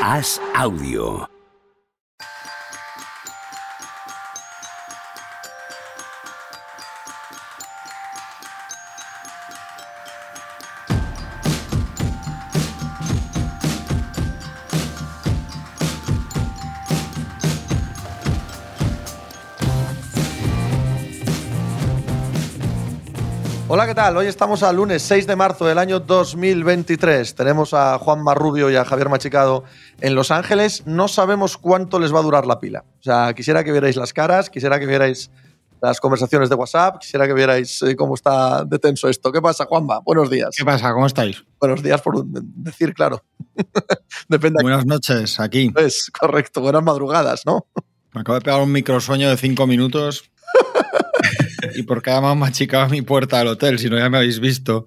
Haz audio. Hola, ¿qué tal? Hoy estamos al lunes 6 de marzo del año 2023. Tenemos a Juan Marrubio y a Javier Machicado en Los Ángeles. No sabemos cuánto les va a durar la pila. O sea, quisiera que vierais las caras, quisiera que vierais las conversaciones de WhatsApp, quisiera que vierais eh, cómo está de tenso esto. ¿Qué pasa, Juanma? Buenos días. ¿Qué pasa? ¿Cómo estáis? Buenos días por decir, claro. Depende. Buenas noches, aquí. Es correcto, buenas madrugadas, ¿no? Me acabo de pegar un microsueño de cinco minutos. ¿Y por qué además machicaba mi puerta del hotel? Si no, ya me habéis visto.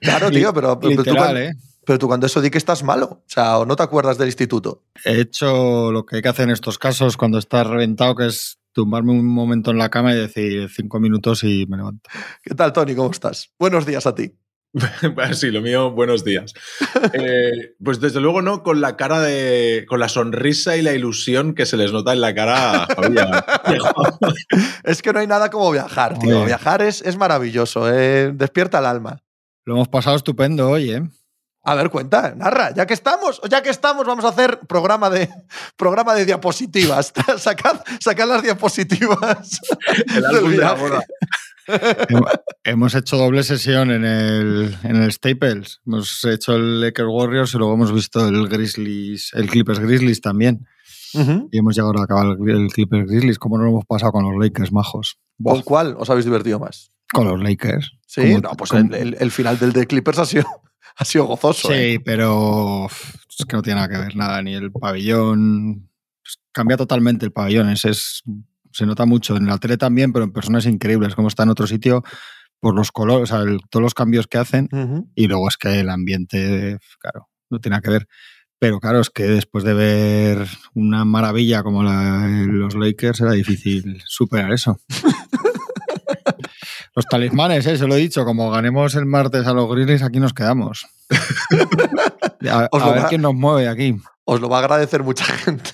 Claro, tío, pero, pero, Literal, tú, cuando, ¿eh? pero tú cuando eso di que estás malo. O sea, o no te acuerdas del instituto. He hecho lo que hay que hacer en estos casos cuando estás reventado, que es tumbarme un momento en la cama y decir cinco minutos y me levanto. ¿Qué tal, Tony? ¿Cómo estás? Buenos días a ti. sí, lo mío, buenos días. Eh, pues desde luego no con la cara de. con la sonrisa y la ilusión que se les nota en la cara a Javier. Es que no hay nada como viajar, tío. Oye. Viajar es, es maravilloso, eh, despierta el alma. Lo hemos pasado estupendo hoy, ¿eh? A ver, cuenta, narra. Ya que estamos, ya que estamos, vamos a hacer programa de, programa de diapositivas. sacad, sacad las diapositivas. El álbum del de la viaje. boda. Hem- Hemos hecho doble sesión en el, en el Staples. Hemos hecho el Lakers Warriors y luego hemos visto el Grizzlies, el Clippers Grizzlies también. Y hemos llegado a acabar el, el Clippers Grizzlies. ¿Cómo no lo hemos pasado con los Lakers, majos? Buah, ¿Con cuál os habéis divertido más? con los Lakers. Sí, no, pues el, el- el final del de Clippers ha sido, ha sido gozoso. ¿eh? Sí, pero uf, es que no tiene nada que ver nada, ni el pabellón. pues, Cambia totalmente el pabellón, es, es- se nota mucho. En la tele también, pero en persona es increíble. Es como está en otro sitio por los colores, o sea, el- todos los cambios que hacen. Y luego es que el ambiente, claro, no tiene nada que ver. Pero claro, es que después de ver una maravilla como la, los Lakers, era difícil superar eso. los talismanes, ¿eh? se lo he dicho, como ganemos el martes a los Grizzlies, aquí nos quedamos. A, ver va- quién nos mueve aquí. Os lo va a agradecer mucha gente.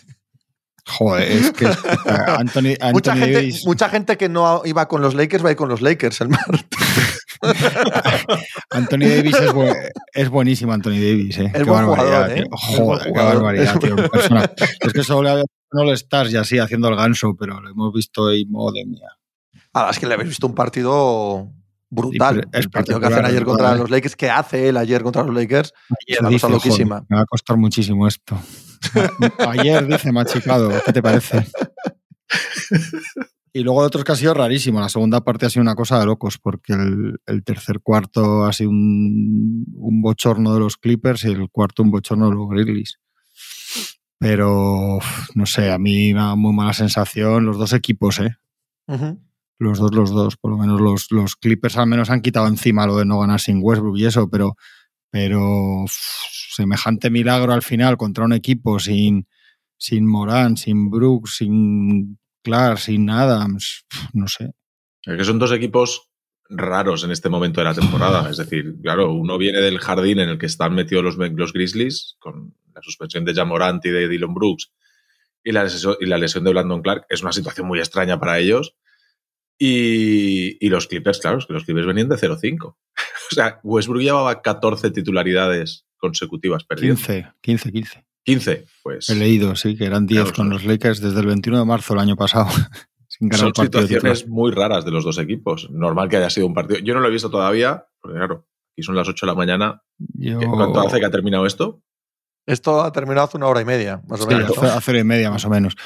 Joder, es que Anthony, Anthony Mucha gente, Davis, mucha gente que no iba con los Lakers va a ir con los Lakers el martes. Anthony Davis es, bu- es buenísimo, Anthony Davis. ¿eh? Es Qué buen jugador, ¿eh? Es Joder, qué barbaridad, Es tío. persona. Es que solo no le estás y así haciendo el ganso, pero lo hemos visto y madre mía. Ah, es que le habéis visto un partido brutal. El partido que hacen ayer contra ¿eh? los Lakers, que hace él ayer contra los Lakers, Ayer una cosa loquísima. "Joder, me va a costar muchísimo esto. Ayer dice machicado, ¿qué te parece? Y luego el otro es que ha sido rarísimo. La segunda parte ha sido una cosa de locos, porque el, el tercer cuarto ha sido un, un bochorno de los Clippers y el cuarto un bochorno de los Grizzlies. Pero no sé, a mí me da muy mala sensación los dos equipos, ¿eh? Los dos, los dos. Por lo menos los, los Clippers al menos han quitado encima lo de no ganar sin Westbrook y eso, pero, pero semejante milagro al final contra un equipo sin, sin Morán, sin Brooks, sin Clark, sin Adams, no sé. Es que son dos equipos raros en este momento de la temporada. Es decir, claro, uno viene del jardín en el que están metidos los, los Grizzlies, con la suspensión de Jamorant y de Dylan Brooks, y la, lesión, y la lesión de Brandon Clark. Es una situación muy extraña para ellos. Y, y los Clippers, claro, es que los Clippers venían de 0-5. o sea, Westbrook llevaba 14 titularidades consecutivas perdidas. 15, 15, 15. 15, pues. He leído, sí, que eran 10 Claro, con los Lakers desde el 21 de marzo del año pasado. sin ganar Son situaciones muy raras de los dos equipos. Normal que haya sido un partido. Yo no lo he visto todavía, porque claro, aquí son las 8 de la mañana. Yo- ¿Qué- ¿Cuánto hace que ha terminado esto? Esto ha terminado hace una hora y media, más o Sí, menos. hace, ¿no? hace hora y media más o menos.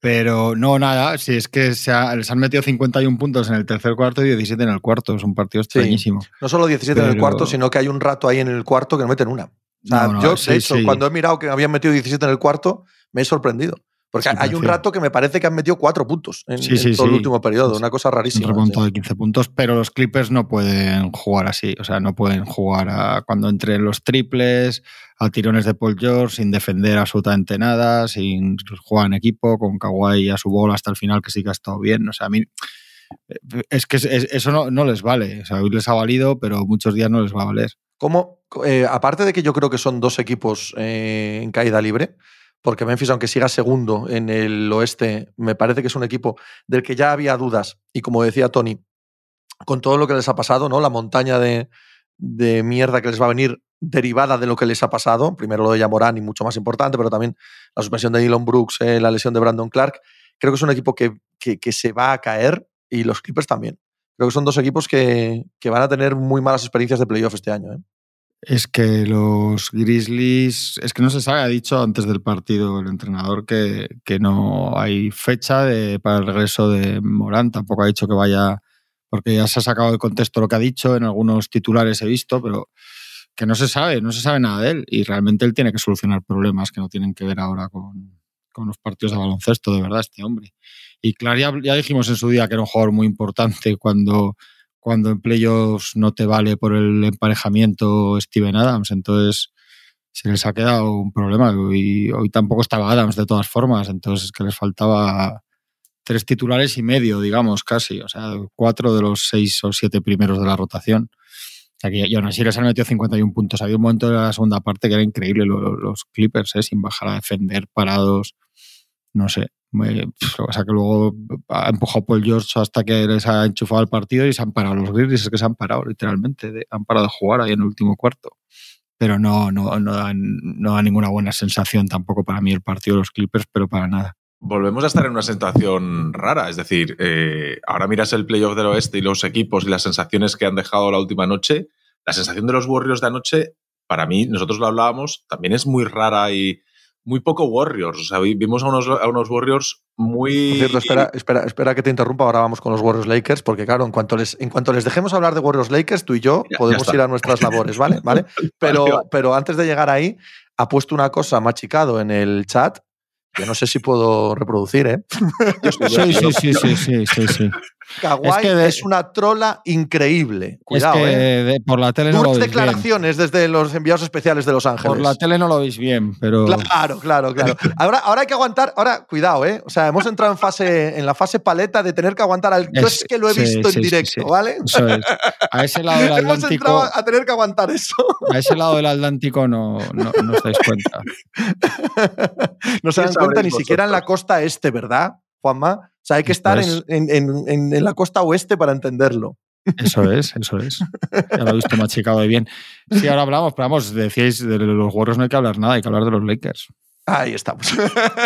Pero no, nada, si es que se, ha- les han metido 51 puntos en el tercer cuarto y 17 en el cuarto. Es un partido extrañísimo. No solo 17 en el Pero- cuarto, sino que hay un rato ahí en el cuarto que no meten una. O sea, No, no, yo, sí, de hecho, sí. cuando he mirado que habían metido 17 en el cuarto, me he sorprendido. Porque Sí, hay un rato que me parece que han metido cuatro puntos en, todo el último periodo. Una cosa Un rarísima. sí. de 15 puntos, pero los Clippers no pueden jugar así. O sea, no pueden jugar a, cuando entren los triples, a tirones de Paul George, sin defender absolutamente nada, sin jugar en equipo, con Kawhi a su bola hasta el final, que sí que ha estado bien. O sea, a mí. Es que es- es- eso no, no les vale. O sea, hoy les ha valido, pero muchos días no les va a valer. ¿Cómo, eh, aparte de que yo creo que son dos equipos eh, en caída libre, porque Memphis, aunque siga segundo en el oeste, me parece que es un equipo del que ya había dudas. Y como decía Tony, con todo lo que les ha pasado, ¿no? La montaña de, de mierda que les va a venir derivada de lo que les ha pasado. Primero lo de Yamorán y mucho más importante, pero también la suspensión de Elon Brooks, eh, la lesión de Brandon Clark. Creo que es un equipo que, que, se va a caer y los Clippers también. Creo que son dos equipos que, que van a tener muy malas experiencias de playoff este año. ¿eh? Es que los Grizzlies, es que no se sabe, ha dicho antes del partido el entrenador que, que no hay fecha para el regreso de Morán, tampoco ha dicho que vaya, porque ya se ha sacado de contexto lo que ha dicho, en algunos titulares he visto, pero que no se sabe, no se sabe nada de él y realmente él tiene que solucionar problemas que no tienen que ver ahora con, con los partidos de baloncesto, de verdad, este hombre. Y claro, ya, ya, dijimos en su día que era un jugador muy importante cuando, cuando en playoffs no te vale por el emparejamiento Steven Adams, entonces se les ha quedado un problema y hoy tampoco estaba Adams de todas formas, entonces es que les faltaba tres titulares y medio, digamos, casi, o sea, cuatro de los seis o siete primeros de la rotación. Y aún así les han metido 51 puntos. Había un momento de la segunda parte que era increíble los, Clippers, ¿eh? sin bajar a defender, parados. No sé. O sea que luego ha empujado Paul George hasta que les ha enchufado el partido y se han parado los Grizzlies. Es que se han parado, literalmente. han parado de jugar ahí en el último cuarto. Pero no, no, no, da ninguna buena sensación tampoco para mí el partido de los Clippers, pero para nada volvemos a estar en una situación rara. Es decir, eh, ahora miras el playoff del oeste y los equipos y las sensaciones que han dejado la última noche. La sensación de los Warriors de anoche, para mí, nosotros lo hablábamos, también es muy rara y muy poco Warriors. O sea, vimos a unos, a unos Warriors muy. cierto, espera, espera, espera que te interrumpa. Ahora vamos con los Warriors Lakers, porque claro, en cuanto les, en cuanto les dejemos hablar de Warriors Lakers, tú y yo podemos ir a nuestras labores, ¿vale? ¿Vale? Pero, pero antes de llegar ahí, ha puesto una cosa machicado en el chat yo no sé si puedo reproducir, ¿eh? Sí, sí, sí, sí, sí, sí, sí. Kawaii es, una trola increíble. Cuidado, ¿eh? por la tele no lo veis declaraciones desde los enviados especiales de Los Ángeles. Por la tele no lo veis bien, pero. Claro, claro, claro. Ahora, ahora hay que aguantar. Ahora, cuidado, ¿eh? O sea, hemos entrado en fase, en la fase paleta de tener que aguantar al. Yo es, que lo he visto en directo, ¿vale? Eso es. A ese lado del Atlántico. hemos entrado a tener que aguantar eso. A ese lado del Atlántico no, no, no os dais cuenta. no se dan cuenta ni siquiera en la costa este, ¿verdad, Juanma? O sea, hay que estar en, la costa oeste para entenderlo. Eso es, eso es. Ya lo he visto machicado de bien. Sí, ahora hablamos, pero vamos, decíais de los Warriors no hay que hablar nada, hay que hablar de los Lakers. Ahí estamos.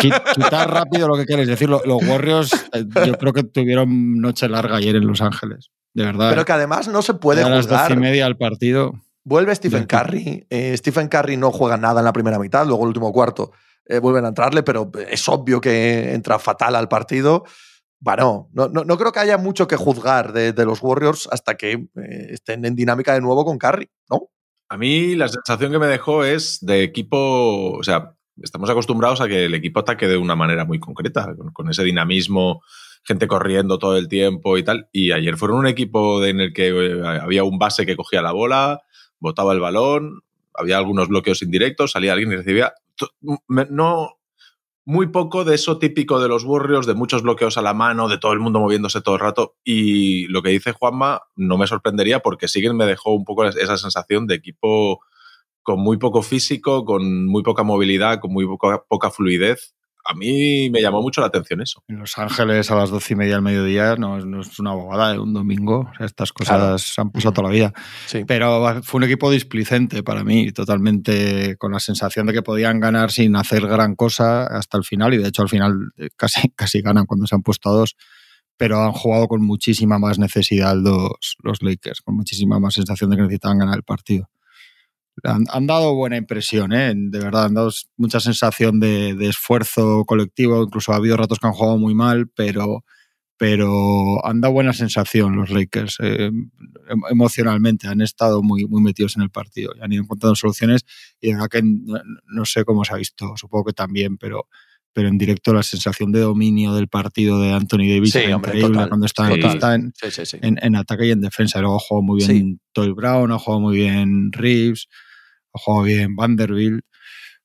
Quitar rápido lo que queréis decir. Los Warriors, eh, yo creo que tuvieron noche larga ayer en Los Ángeles, de verdad. Pero que además no se puede jugar. A las doce y media al partido. Vuelve Stephen Curry. Eh, Stephen Curry no juega nada en la primera mitad, luego el último cuarto eh, vuelven a entrarle, pero es obvio que entra fatal al partido. Bueno, no, no, creo que haya mucho que juzgar de, los Warriors hasta que eh, estén en dinámica de nuevo con Curry, ¿no? A mí la sensación que me dejó es de equipo, o sea, estamos acostumbrados a que el equipo ataque de una manera muy concreta, con, ese dinamismo, gente corriendo todo el tiempo y tal. Y ayer fueron un equipo en el que eh, había un base que cogía la bola, botaba el balón, había algunos bloqueos indirectos, salía alguien y recibía no muy poco de eso típico de los Warriors, de muchos bloqueos a la mano, de todo el mundo moviéndose todo el rato. Y lo que dice Juanma no me sorprendería porque siguen me dejó un poco esa sensación de equipo con muy poco físico, con muy poca movilidad, con muy poca fluidez a mí me llamó mucho la atención eso. En Los Ángeles a las doce y media del mediodía no, es una bobada de un domingo. estas cosas se han pasado toda la vida. Pero fue un equipo displicente para mí, totalmente con la sensación de que podían ganar sin hacer gran cosa hasta el final. Y de hecho al final eh, casi, casi ganan cuando se han puesto a dos. Pero han jugado con muchísima más necesidad los, los Lakers, con muchísima más sensación de que necesitaban ganar el partido. Han, dado buena impresión, ¿eh? de verdad, han dado mucha sensación de, esfuerzo colectivo, incluso ha habido ratos que han jugado muy mal, pero, pero han dado buena sensación los Lakers eh, em, emocionalmente, han estado muy, muy metidos en el partido han ido encontrando soluciones y de verdad que no, sé cómo se ha visto, supongo que también, pero pero en directo la sensación de dominio del partido de Anthony Davis es increíble cuando está, en, ataque y en defensa. Luego ha jugado muy bien Toy Brown, ha jugado muy bien Reeves, ha jugado bien Vanderbilt.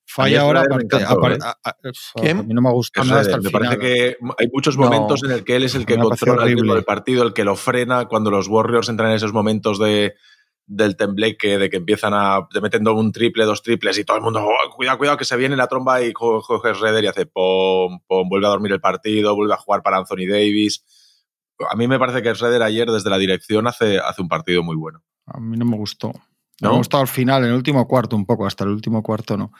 Falla ahora porque ¿eh? a, mí no me gusta nada hasta el Me parece que hay muchos momentos en el que él es el que controla el ritmo del partido, el que lo frena cuando los Warriors entran en esos momentos de del tembleque, de que empiezan a te metiendo un triple, dos triples y todo el mundo, oh, cuidado, cuidado, que se viene la tromba y Jorge Redder y hace pom, pom, vuelve a dormir el partido, vuelve a jugar para Anthony Davis. A mí me parece que Redder ayer desde la dirección hace, hace un partido muy bueno. A mí no me gustó. Me ha gustado al final, en el último cuarto un poco, hasta el último cuarto no.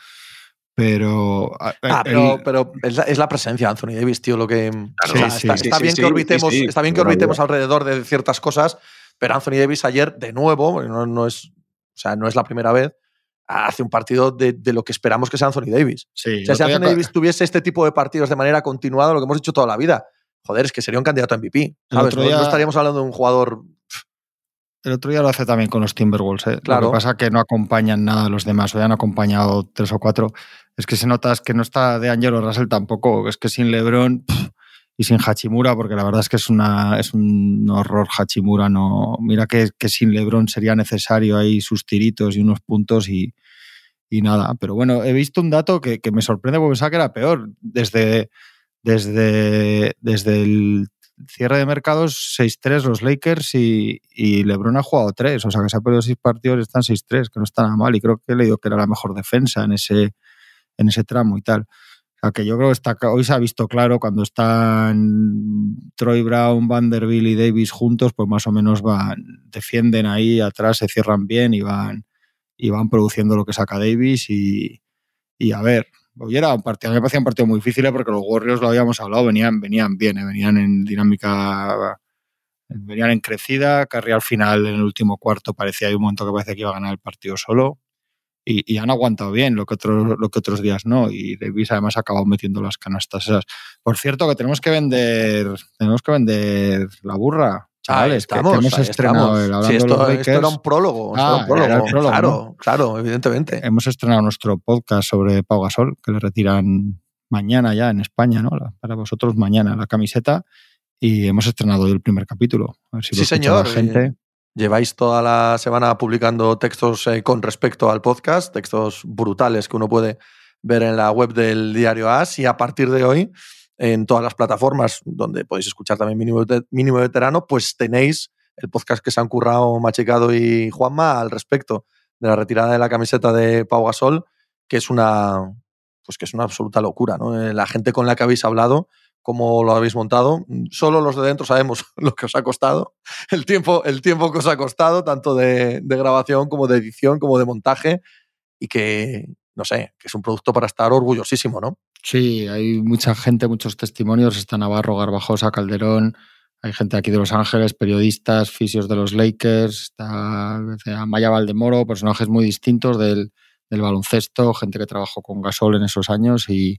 Pero. Ah, pero, es, la, presencia de Anthony Davis, tío, lo que. está, bien que orbitemos, está bien que orbitemos alrededor de ciertas cosas, pero Anthony Davis ayer, de nuevo, no, es, o sea, no es la primera vez, hace un partido de, lo que esperamos que sea Anthony Davis. o sea, si Anthony Davis tuviese este tipo de partidos de manera continuada, lo que hemos dicho toda la vida, joder, es que sería un candidato a MVP. ¿sabes? No, estaríamos hablando de un jugador. El otro día lo hace también con los Timberwolves. ¿eh? Lo que pasa es que no acompañan nada a los demás, o ya han acompañado tres o cuatro. Es que se nota que no está de Angelo Russell tampoco. Es que sin LeBron y sin Hachimura, porque la verdad es que es, una, es un horror Hachimura. No, mira que, que sin LeBron sería necesario ahí sus tiritos y unos puntos y, y nada. Pero bueno, he visto un dato que, que me sorprende porque pensaba que era peor. Desde, desde, desde el cierre de mercados, 6-3 los Lakers y, y, LeBron ha jugado 3. O sea que se ha perdido 6 partidos y están 6-3, que no está nada mal. Y creo que he leído que era la mejor defensa en ese, en ese tramo y tal que yo creo que está, hoy se ha visto claro cuando están Troy Brown, Vanderbilt y Davis juntos, pues más o menos van, defienden ahí atrás, se cierran bien y van, y van produciendo lo que saca Davis. Y, y a ver, hoy era un partido, me parecía un partido muy difícil ¿eh? porque los Warriors lo habíamos hablado, venían, venían bien, ¿eh? venían en dinámica, venían en crecida. Carry al final, en el último cuarto, parecía hay un momento que parecía que iba a ganar el partido solo y, han aguantado bien, lo que, otros, lo que otros días no. Y Davis además ha acabado metiendo las canastas esas. Por cierto, que tenemos que vender, tenemos que vender la burra. Chavales, que, hemos estrenado el sí, esto, era un prólogo. Ah, claro, claro, evidentemente. Hemos estrenado nuestro podcast sobre Pau Gasol, que le retiran mañana ya en España, ¿no? Para vosotros mañana la camiseta. Y hemos estrenado hoy el primer capítulo. A ver si sí, señor. gente. Lleváis toda la semana publicando textos eh, con respecto al podcast, textos brutales que uno puede ver en la web del diario AS y a partir de hoy en todas las plataformas donde podéis escuchar también Mínimo, mínimo Veterano, pues tenéis el podcast que se han currado Machicado y Juanma al respecto de la retirada de la camiseta de Pau Gasol, que es una, pues que es una absoluta locura. ¿no? Eh, la gente con la que habéis hablado cómo lo habéis montado. Solo los de dentro sabemos lo que os ha costado, el tiempo, el tiempo que os ha costado, tanto de, grabación como de edición, como de montaje, y que, no sé, que es un producto para estar orgullosísimo, ¿no? Sí, hay mucha gente, muchos testimonios. Está Navarro, Garbajosa, Calderón. Hay gente aquí de Los Ángeles, periodistas, fisios de los Lakers, está Maya Valdemoro, personajes muy distintos del, del baloncesto, gente que trabajó con Gasol en esos años y,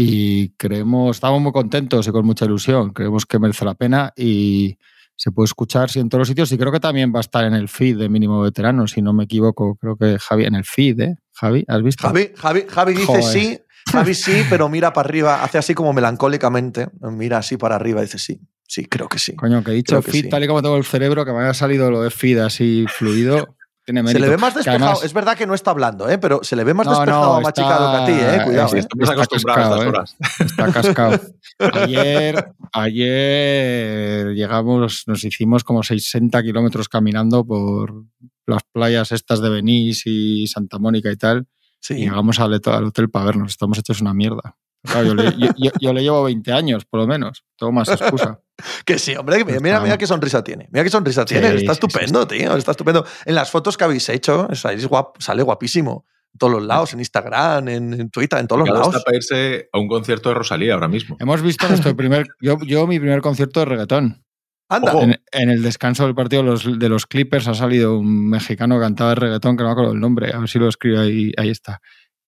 y creemos, estamos muy contentos y con mucha ilusión, creemos que merece la pena y se puede escuchar sí, en todos los sitios y creo que también va a estar en el feed de Mínimo Veterano, si no me equivoco, creo que Javi, en el feed, ¿eh? Javi, ¿has visto? Javi, Javi, Javi dice sí, Javi sí, pero mira para arriba, hace así como melancólicamente, mira así para arriba y dice sí. Sí, creo que sí. Coño, que he dicho feed, tal y como tengo el cerebro, que me haya salido lo de feed así fluido. Se le ve más despejado. es verdad que no está hablando, ¿eh? pero se le ve más despejado a Machicado que a ti. ¿eh? Cuidado. Sí, está, a estas ¿eh? Está cascado. ayer, ayer llegamos, nos hicimos como 60 kilómetros caminando por las playas estas de Benís y Santa Mónica y tal. Sí. Y llegamos al, al hotel para vernos. Estamos hechos una mierda yo, le, llevo 20 años, por lo menos. Tengo más excusa. que sí, hombre, mira, mira qué sonrisa tiene. Mira qué sonrisa tiene. Está estupendo, tío. Está estupendo. En las fotos que habéis hecho, sale guapísimo. En todos los lados, en Instagram, en, Twitter, en todos los lados. Está para irse a un concierto de Rosalía ahora mismo. Hemos visto nuestro primer. Yo, yo mi primer concierto de reggaetón. Anda. En, el descanso del partido de los Clippers ha salido un mexicano que cantaba de reggaetón, que no me acuerdo el nombre, a ver si lo escribo ahí, ahí está.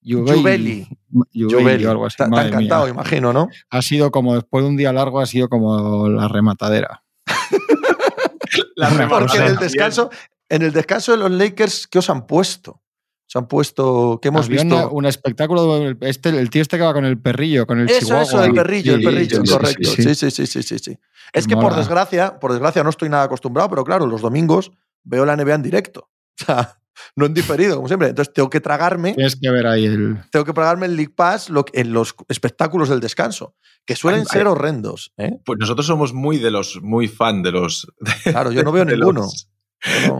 Jubeli. Jubeli o algo así. Está encantado, imagino, ¿no? Ha sido como, después de un día largo, ha sido como la rematadera. la rematadera. Porque en el descanso, en el descanso de los Lakers, ¿qué os han puesto? Se han puesto. ¿Qué hemos visto? un espectáculo. Este, el tío este que va con el perrillo, con el eso, chihuahua. Eso, el perrillo, el perrillo, correcto. Sí, sí, sí, sí, sí. sí. Es que por desgracia, por desgracia no estoy nada acostumbrado, pero claro, los domingos veo la NBA en directo. O sea, no en diferido, como siempre. Entonces tengo que tragarme. Tienes que ver ahí el. Tengo que tragarme el League Pass en los espectáculos del descanso, que suelen ser horrendos. ¿eh? Pues nosotros somos muy de los, muy fan de los. Claro, yo no veo ninguno.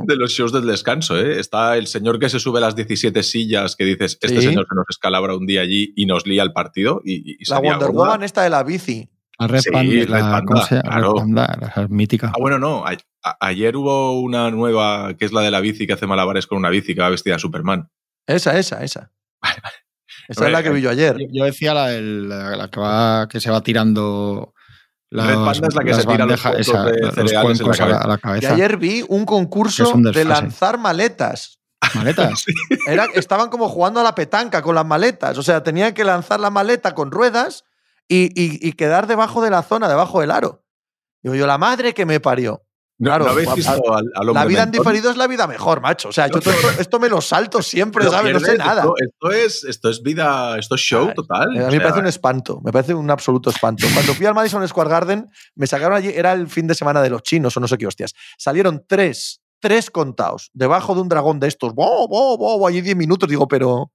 De los shows del descanso, ¿eh? Está el señor que se sube a las 17 sillas que dices, este señor se nos escalabra un día allí y nos lía el partido. Y, la Wonder Woman esta de la bici. La Red la, la, mítica. Ah, bueno, no. ayer hubo una nueva que es la de la bici que hace malabares con una bici que va vestida de Superman. Esa, esa, esa. Esa es la que vi yo ayer. Yo, decía la, la, que, va, que se va tirando. La Red Panda es la que se tira los, esa, de cereales en la, a la cabeza. Y ayer vi un concurso de lanzar maletas. ¿Maletas? Era, estaban como jugando a la petanca con las maletas. O sea, tenían que lanzar la maleta con ruedas y, quedar debajo de la zona, debajo del aro. Digo yo, la madre que me parió. Claro, la vida en diferido es la vida mejor, macho. O sea, yo esto, me lo salto siempre, ¿sabes? No sé nada. Esto, es, esto es vida, esto es show total. A mí me parece un espanto, me parece un absoluto espanto. Cuando fui al Madison Square Garden, me sacaron allí, era el fin de semana de los chinos o no sé qué hostias. Salieron tres, tres contados, debajo de un dragón de estos. ¡Bo, bo, bo! Allí diez minutos, digo, pero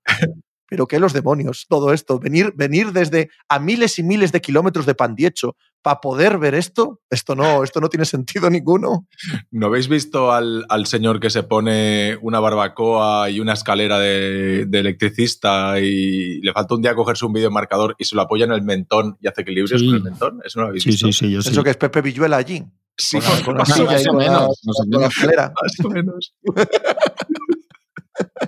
pero qué los demonios, todo esto, venir, venir desde a miles y miles de kilómetros de Pandiecho para poder ver esto, esto no, esto no tiene sentido ninguno. ¿No habéis visto al, señor que se pone una barbacoa y una escalera de, electricista y le falta un día cogerse un videomarcador y se lo apoya en el mentón y hace equilibrios con el mentón? Eso no lo habéis visto. Sí, sí, yo Eso que es Pepe Villuela allí. Sí, con, más, o menos, más o menos.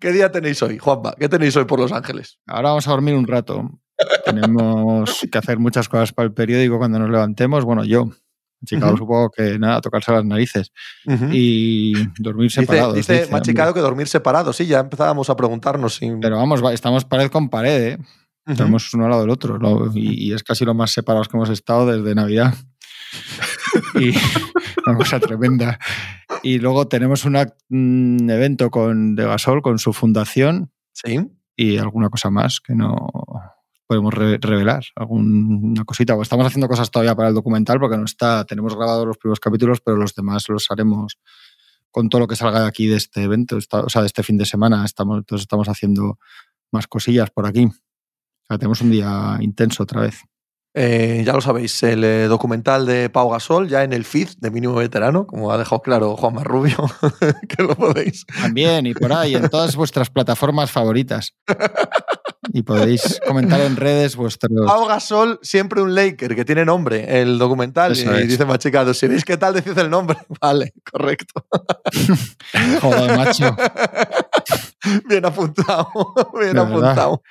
¿Qué día tenéis hoy, Juanma? ¿Qué tenéis hoy por Los Ángeles? Ahora vamos a dormir un rato. Tenemos que hacer muchas cosas para el periódico cuando nos levantemos. Bueno, yo. Chicago supongo que nada, tocarse las narices y dormir separados. Dice, dice Machicado que dormir separados, sí, ya empezábamos a preguntarnos. Pero vamos, estamos pared con pared, ¿eh? Estamos uno al lado del otro y, es casi lo más separados que hemos estado desde Navidad. y una cosa tremenda. Y luego tenemos un evento con De Gasol, con su fundación. Sí. Y alguna cosa más que no podemos revelar. Alguna cosita. Estamos haciendo cosas todavía para el documental porque no está. Tenemos grabados los primeros capítulos, pero los demás los haremos con todo lo que salga de aquí de este evento, o sea, de este fin de semana. Estamos, entonces estamos haciendo más cosillas por aquí. O sea, tenemos un día intenso otra vez. Eh, ya lo sabéis, el eh, documental de Pau Gasol, ya en el feed de Mínimo Veterano, como ha dejado claro Juan Marrubio, que lo podéis. También, y por ahí, en todas vuestras plataformas favoritas. Y podéis comentar en redes vuestros. Pau Gasol, siempre un Laker, que tiene nombre, el documental. y dice Machicado, si veis qué tal, decís el nombre. Vale, correcto. Joder, macho. Bien apuntado, bien apuntado.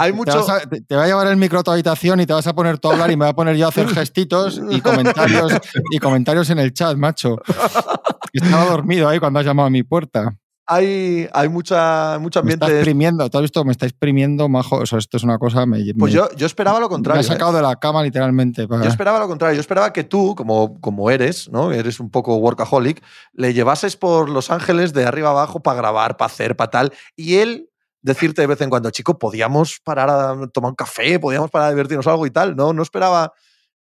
Hay te, mucho... te, va a llevar el micro a tu habitación y te vas a poner todo a hablar y me va a poner yo a hacer gestitos y comentarios, y comentarios en el chat, macho. Estaba dormido ahí cuando has llamado a mi puerta hay, hay mucha, mucho ambiente. Me está exprimiendo, ¿te has visto? Me está exprimiendo, majo. Eso, esto es una cosa. Me, pues yo, yo esperaba lo contrario. Me ha sacado ¿eh? de la cama, literalmente. Yo esperaba lo contrario. Yo esperaba que tú, como, como eres, ¿no? Eres un poco workaholic, le llevases por Los Ángeles de arriba abajo para grabar, para hacer, para tal. Y él decirte de vez en cuando, chico, podíamos parar a tomar un café, podíamos parar a divertirnos algo y tal. No, no esperaba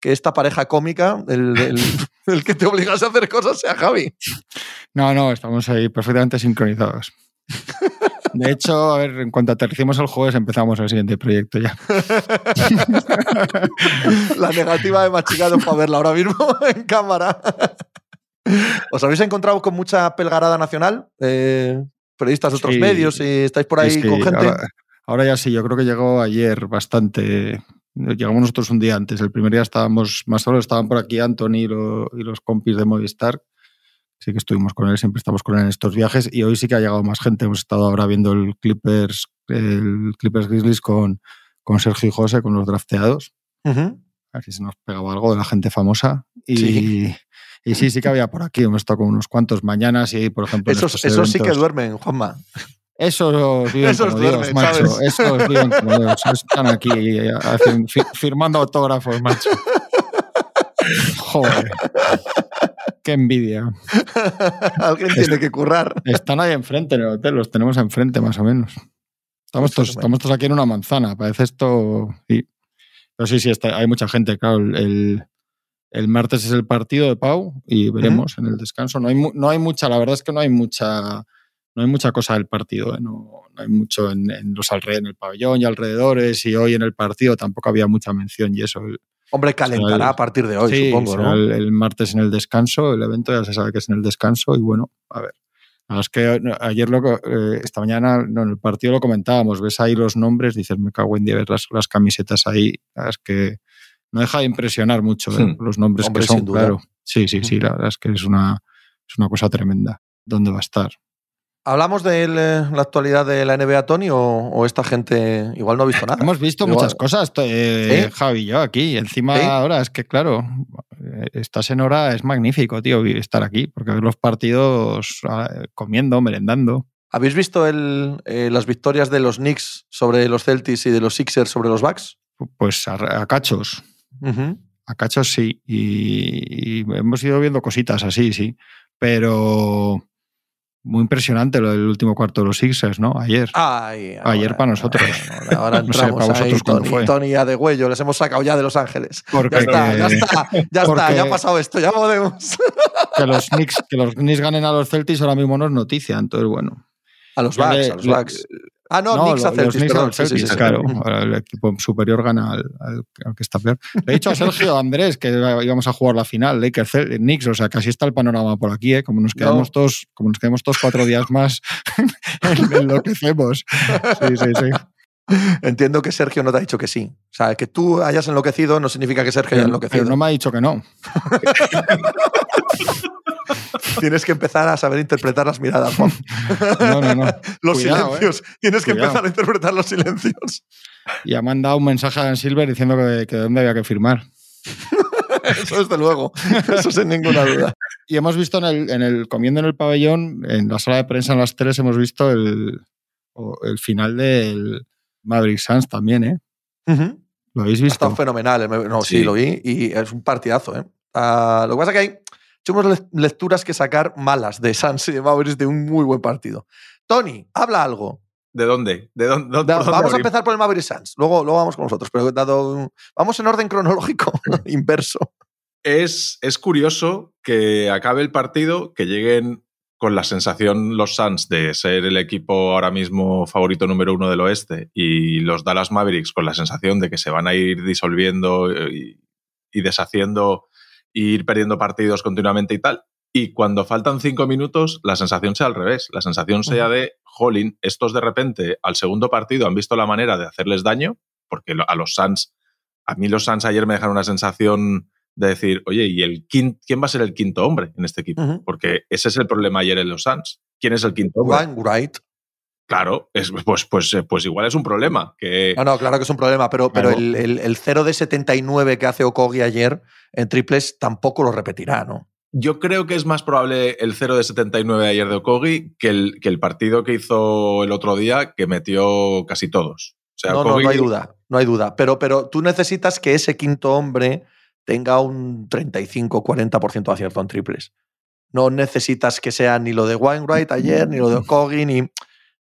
que esta pareja cómica, el, el, que te obligas a hacer cosas, sea Javi. No, no, estamos ahí perfectamente sincronizados. De hecho, a ver, en cuanto aterricemos el jueves, empezamos el siguiente proyecto ya. La negativa de Machicado para verla ahora mismo en cámara. ¿Os habéis encontrado con mucha pelgarada nacional? Eh, periodistas de otros medios y estáis por ahí con gente. Ahora, ahora, ya sí, yo creo que llegó ayer bastante, Llegamos nosotros un día antes. El primer día estábamos más solos, estaban por aquí Anthony y, los compis de Movistar. Sí que estuvimos con él, siempre estamos con él en estos viajes y hoy sí que ha llegado más gente. Hemos estado ahora viendo el Clippers, el Clippers Grizzlies con, con Sergio y José, con los drafteados. A ver si se nos pegaba algo de la gente famosa. Y sí. y sí, sí que había por aquí. Hemos estado con unos cuantos mañanas y, por ejemplo. Esos, esos sí que duermen, Juanma. Esos viven como Dios, macho. Esos viven como Dios. Están aquí firmando autógrafos, macho. Joder. Qué envidia. Alguien tiene que currar. Están ahí enfrente en el hotel, los tenemos enfrente más o menos. Estamos todos, estamos todos aquí en una manzana. Parece esto. Sí. Pero sí, sí, está, hay mucha gente. Claro, el, el, martes es el partido de Pau y veremos en el descanso. No hay, no hay mucha, la verdad es que no hay mucha no hay mucha cosa del partido, ¿eh? no, hay mucho en, los alrededores, en el pabellón y alrededores, y hoy en el partido tampoco había mucha mención y eso. Hombre, calentará a partir de hoy, supongo, ¿no? El, martes en el descanso, el evento ya se sabe que es en el descanso y bueno, a ver. Es que ayer, lo, eh, esta mañana, en el partido lo comentábamos, ves ahí los nombres, dices, me cago en día, ver las, las camisetas ahí, es que no deja de impresionar mucho ¿eh? hmm. los nombres que son, claro. Sí, sí, sí, la verdad es que es una, es una cosa tremenda. ¿Dónde va a estar? ¿Hablamos de la actualidad de la NBA, Tony, o, esta gente igual no ha visto nada? Hemos visto muchas cosas, eh, Javi y yo aquí. Encima ahora es que, claro, eh, estás en hora, es magnífico, tío, estar aquí, porque los partidos ah, comiendo, merendando. ¿Habéis visto eh, las victorias de los Knicks sobre los Celtics y de los Sixers sobre los Bucks? Pues a, cachos. A cachos sí. y hemos ido viendo cositas así, sí. Pero muy impresionante lo del último cuarto de los Sixers, ¿no? Ayer. Ayer para nosotros. Ahora, entramos ahí, Tony, Tony a de huello, les hemos sacado ya de Los Ángeles. ya está, ya está, ya está, ya ha pasado esto, ya podemos. que los Knicks, que los Knicks ganen a los Celtics ahora mismo no es noticia, entonces bueno. A los Bucks, a los Bucks. Ah, no, Knicks a Celtics, claro. Ahora el equipo superior gana al, que está peor. Le he dicho a Sergio Andrés que íbamos a jugar la final, Lakers, Knicks, o sea, casi está el panorama por aquí, ¿eh? Como nos quedamos todos, como nos quedamos todos cuatro días más, enloquecemos. Sí, sí, sí. Entiendo que Sergio no te ha dicho que sí. O sea, que tú hayas enloquecido no significa que Sergio haya enloquecido. Pero no me ha dicho que no. Tienes que empezar a saber interpretar las miradas, Juan. No, no, no. los silencios. ¿eh? Tienes que empezar a interpretar los silencios. Y ha mandado un mensaje a Dan Silver diciendo que, que dónde había que firmar. Eso desde luego. Eso sin ninguna duda. Y hemos visto en el, en el comiendo en el pabellón, en la sala de prensa en las tres, hemos visto el, el final del Maverick Suns también, ¿eh? ¿Lo habéis visto? Está fenomenal. No, sí. lo vi y es un partidazo, ¿eh? Uh, lo que pasa es que hay tenemos lecturas que sacar malas de Sans y de Mavericks de un muy buen partido. Tony, habla algo. ¿De dónde? ¿De dónde, vamos a empezar por el Mavericks Sans, luego, luego vamos con nosotros, pero dado, vamos en orden cronológico inverso. Es, es curioso que acabe el partido, que lleguen con la sensación los Suns de ser el equipo ahora mismo favorito número uno del oeste y los Dallas Mavericks con la sensación de que se van a ir disolviendo y, y deshaciendo ir perdiendo partidos continuamente y tal. Y cuando faltan cinco minutos, la sensación sea al revés. La sensación sea de, jolín, estos de repente al segundo partido han visto la manera de hacerles daño, porque a los Suns, a mí los Suns ayer me dejaron una sensación de decir, oye, ¿y el quién va a ser el quinto hombre en este equipo? Porque ese es el problema ayer en los Suns. ¿Quién es el quinto hombre? Claro, es, pues, pues, eh, pues igual es un problema. Que... No, no, claro que es un problema, pero, pero el, el, 0 de 79 que hace Okogi ayer en triples tampoco lo repetirá, ¿no? Yo creo que es más probable el 0 de 79 ayer de Okogi que el, que el partido que hizo el otro día, que metió casi todos. no, no, no hay duda, no hay duda. Pero, pero tú necesitas que ese quinto hombre tenga un 35-40% de acierto en triples. No necesitas que sea ni lo de Wainwright ayer, ni lo de Okogi, ni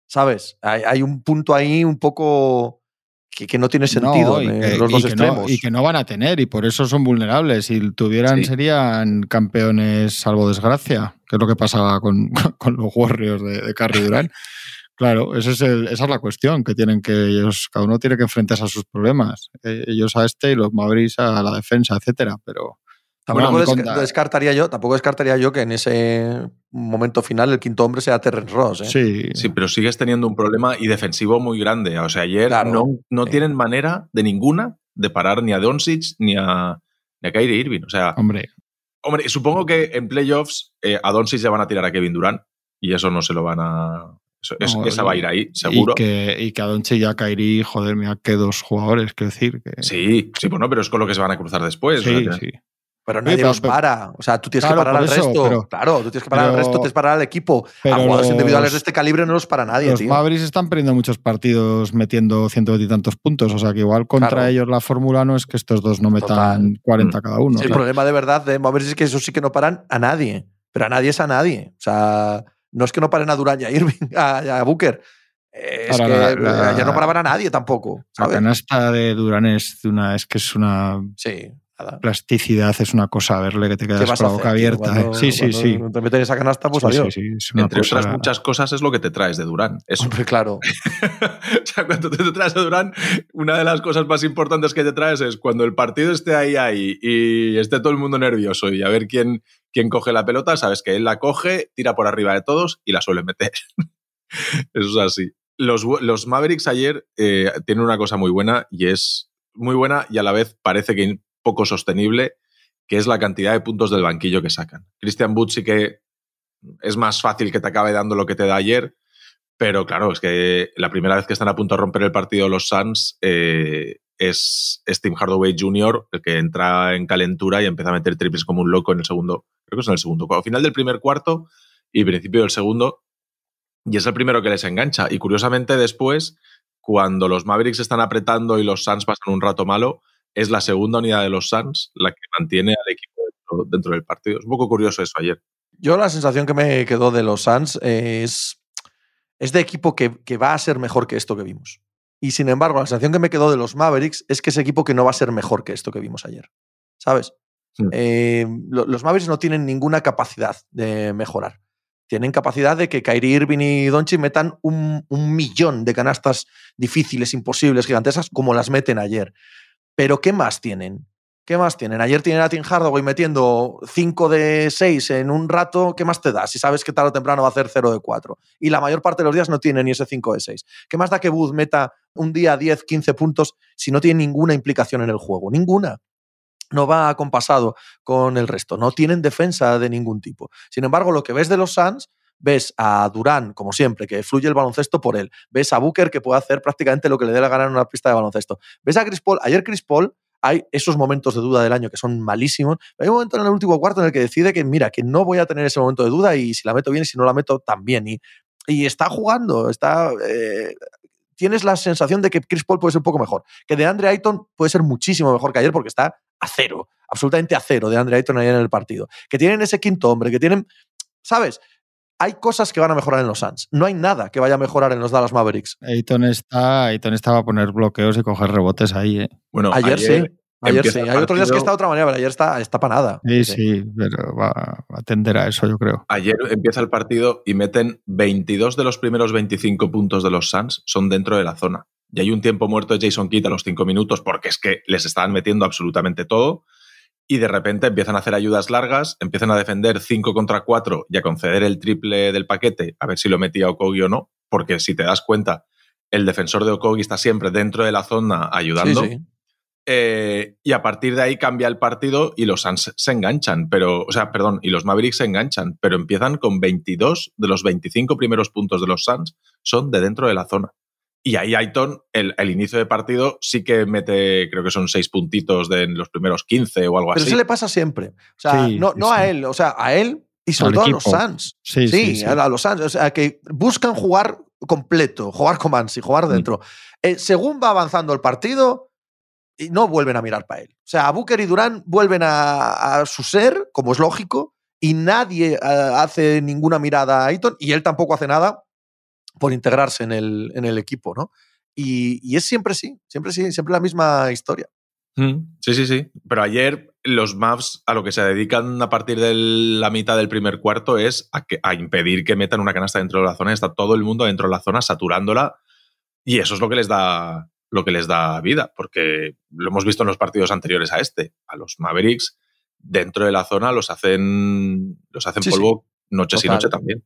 ¿sabes? Hay, un punto ahí un poco que, no tiene sentido en los dos extremos. y que no van a tener, y por eso son vulnerables. Si tuvieran, serían campeones salvo desgracia, que es lo que pasaba con, los Warriors de, de Carrie Durant. Claro, esa es la cuestión que tienen que ellos, cada uno tiene que enfrentarse a sus problemas. Eh, ellos a este y los Mavericks a la defensa, etcétera. Pero, Tampoco descartaría yo, tampoco descartaría yo que en ese momento final el quinto hombre sea Terrence Ross. ¿eh? Sí. sí, pero sigues teniendo un problema y defensivo muy grande. O sea, ayer no, no tienen manera de ninguna de parar ni a Doncic ni a, ni a Kyrie Irving. O sea, hombre. Hombre, supongo que en playoffs eh, a Doncic ya van a tirar a Kevin Durant y eso no se lo van a. esa va a ir ahí, seguro. Y que, y que a Doncic y a Kyrie, joder, mira, que dos jugadores, quiero decir. Que... Sí, sí, pues no, pero es con lo que se van a cruzar después. Sí, sí. Pero nadie los para. O sea, tú tienes que parar al resto. claro, tú tienes que parar al resto, tienes que parar al equipo. a jugadores individuales de este calibre no los para nadie. Los Mavericks están perdiendo muchos partidos metiendo ciento y tantos puntos. O sea, que igual contra ellos la fórmula no es que estos dos no metan 40 mm. cada uno. el problema de verdad de Mavericks es que eso sí que no paran a nadie. Pero a nadie es a nadie. O sea, no es que no paren a Durán y a Irving, a, Booker. Es que ya no paraban a nadie tampoco. La canasta de Durán es, una, es que es una. Sí plasticidad es una cosa, a verle que te quedas con la boca abierta. ¿eh? sí, sí, sí. Te metes esa canasta, pues adiós. Entre otras muchas cosas es lo que te traes de Durán. Eso. Hombre, claro. o sea, cuando te traes de Durán, una de las cosas más importantes que te traes es cuando el partido esté ahí, ahí y esté todo el mundo nervioso y a ver quién, quién coge la pelota, sabes que él la coge, tira por arriba de todos y la suele meter. Eso es así. Los, los Mavericks ayer eh, tienen una cosa muy buena y es muy buena y a la vez parece que poco sostenible, que es la cantidad de puntos del banquillo que sacan. Christian Wood sí que es más fácil que te acabe dando lo que te da ayer, pero claro, es que la primera vez que están a punto de romper el partido los Suns eh, es Steve Hardaway Jr., el que entra en calentura y empieza a meter triples como un loco en el segundo, creo que es en el segundo, al final del primer cuarto y principio del segundo, y es el primero que les engancha. Y curiosamente después, cuando los Mavericks están apretando y los Suns pasan un rato malo, es la segunda unidad de los Suns la que mantiene al equipo dentro, del partido. Es un poco curioso eso ayer. Yo la sensación que me quedó de los Suns es, es de equipo que, que, va a ser mejor que esto que vimos. Y sin embargo, la sensación que me quedó de los Mavericks es que es equipo que no va a ser mejor que esto que vimos ayer. ¿Sabes? Eh, los Mavericks no tienen ninguna capacidad de mejorar. Tienen capacidad de que Kyrie Irving y Doncic metan un, un millón de canastas difíciles, imposibles, gigantescas, como las meten ayer. Pero ¿qué más tienen? ¿Qué más tienen? Ayer tienen a Tim Hardaway metiendo 5 de 6 en un rato, ¿qué más te da? Si sabes que tarde o temprano va a hacer 0 de 4. Y la mayor parte de los días no tiene ni ese 5 de 6. ¿Qué más da que Booth meta un día 10, 15 puntos si no tiene ninguna implicación en el juego? Ninguna. No va compasado con el resto. No tienen defensa de ningún tipo. Sin embargo, lo que ves de los Suns ves a Durán, como siempre, que fluye el baloncesto por él. Ves a Booker, que puede hacer prácticamente lo que le dé la gana en una pista de baloncesto. Ves a Chris Paul. Ayer Chris Paul hay esos momentos de duda del año que son malísimos. Hay un momento en el último cuarto en el que decide que, mira, que no voy a tener ese momento de duda y si la meto bien y si no la meto también. Y, y está jugando, está... Eh, tienes la sensación de que Chris Paul puede ser un poco mejor. Que de Andre Ayton puede ser muchísimo mejor que ayer porque está a cero, absolutamente a cero de Andre Ayton ayer en el partido. Que tienen ese quinto hombre, que tienen, ¿sabes? Hay cosas que van a mejorar en los Suns. No hay nada que vaya a mejorar en los Dallas Mavericks. Ayton está, Ayton estaba a poner bloqueos y coger rebotes ahí. ¿eh? Bueno, ayer, sí. Ayer sí. Hay otros días que está de otra manera, pero ayer está, está para nada. Sí, sí, pero va a atender a eso, yo creo. Ayer empieza el partido y meten 22 de los primeros 25 puntos de los Suns son dentro de la zona. Y hay un tiempo muerto de Jason Kidd a los 5 minutos porque es que les estaban metiendo absolutamente todo y de repente empiezan a hacer ayudas largas, empiezan a defender 5 contra 4 y a conceder el triple del paquete, a ver si lo metía Okogi o no, porque si te das cuenta, el defensor de Okogi está siempre dentro de la zona ayudando. Eh, y a partir de ahí cambia el partido y los Suns se enganchan, pero, o sea, perdón, y los Mavericks se enganchan, pero empiezan con 22 de los 25 primeros puntos de los Suns son de dentro de la zona. Y ahí Aiton, el, inicio de partido, sí que mete, creo que son seis puntitos de los primeros 15 o algo así. Pero eso le pasa siempre. O sea, no, no a él, o sea, a él y sobre todo a los Suns. Sí, a los Suns. O sea, que buscan jugar completo, jugar con Mansi, jugar mm. dentro. Eh, según va avanzando el partido, no vuelven a mirar para él. O sea, Booker y Durán vuelven a, a, su ser, como es lógico, y nadie eh, hace ninguna mirada a Aiton, y él tampoco hace nada por integrarse en el, en el equipo, ¿no? Y, es siempre sí, siempre sí, siempre la misma historia. Mm, sí, sí, sí. Pero ayer los Mavs a lo que se dedican a partir de la mitad del primer cuarto es a, que, a impedir que metan una canasta dentro de la zona. Está todo el mundo dentro de la zona saturándola y eso es lo que les da lo que les da vida, porque lo hemos visto en los partidos anteriores a este. A los Mavericks dentro de la zona los hacen los hacen polvo noches y noche también.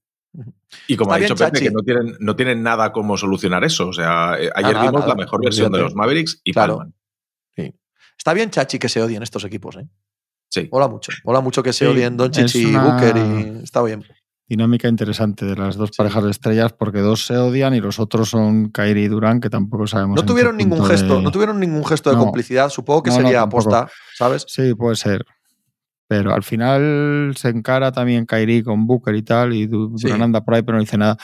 Y como ha dicho Pepe, que no tienen, no tienen nada como solucionar eso. O sea, eh, ayer vimos la mejor versión de los Mavericks y claro. Sí. Está bien, Chachi, que se odien estos equipos, ¿eh? Sí. Hola mucho. Hola mucho que se odien Doncic y Booker y está bien. Dinámica interesante de las dos parejas de estrellas porque dos se odian y los otros son Kyrie y Durán que tampoco sabemos. No tuvieron ningún gesto, no tuvieron ningún gesto de complicidad. Supongo que sería aposta, ¿sabes? Sí, puede ser. Pero al final se encara también Kairi con Booker y tal, y Durán anda por ahí, pero no dice nada.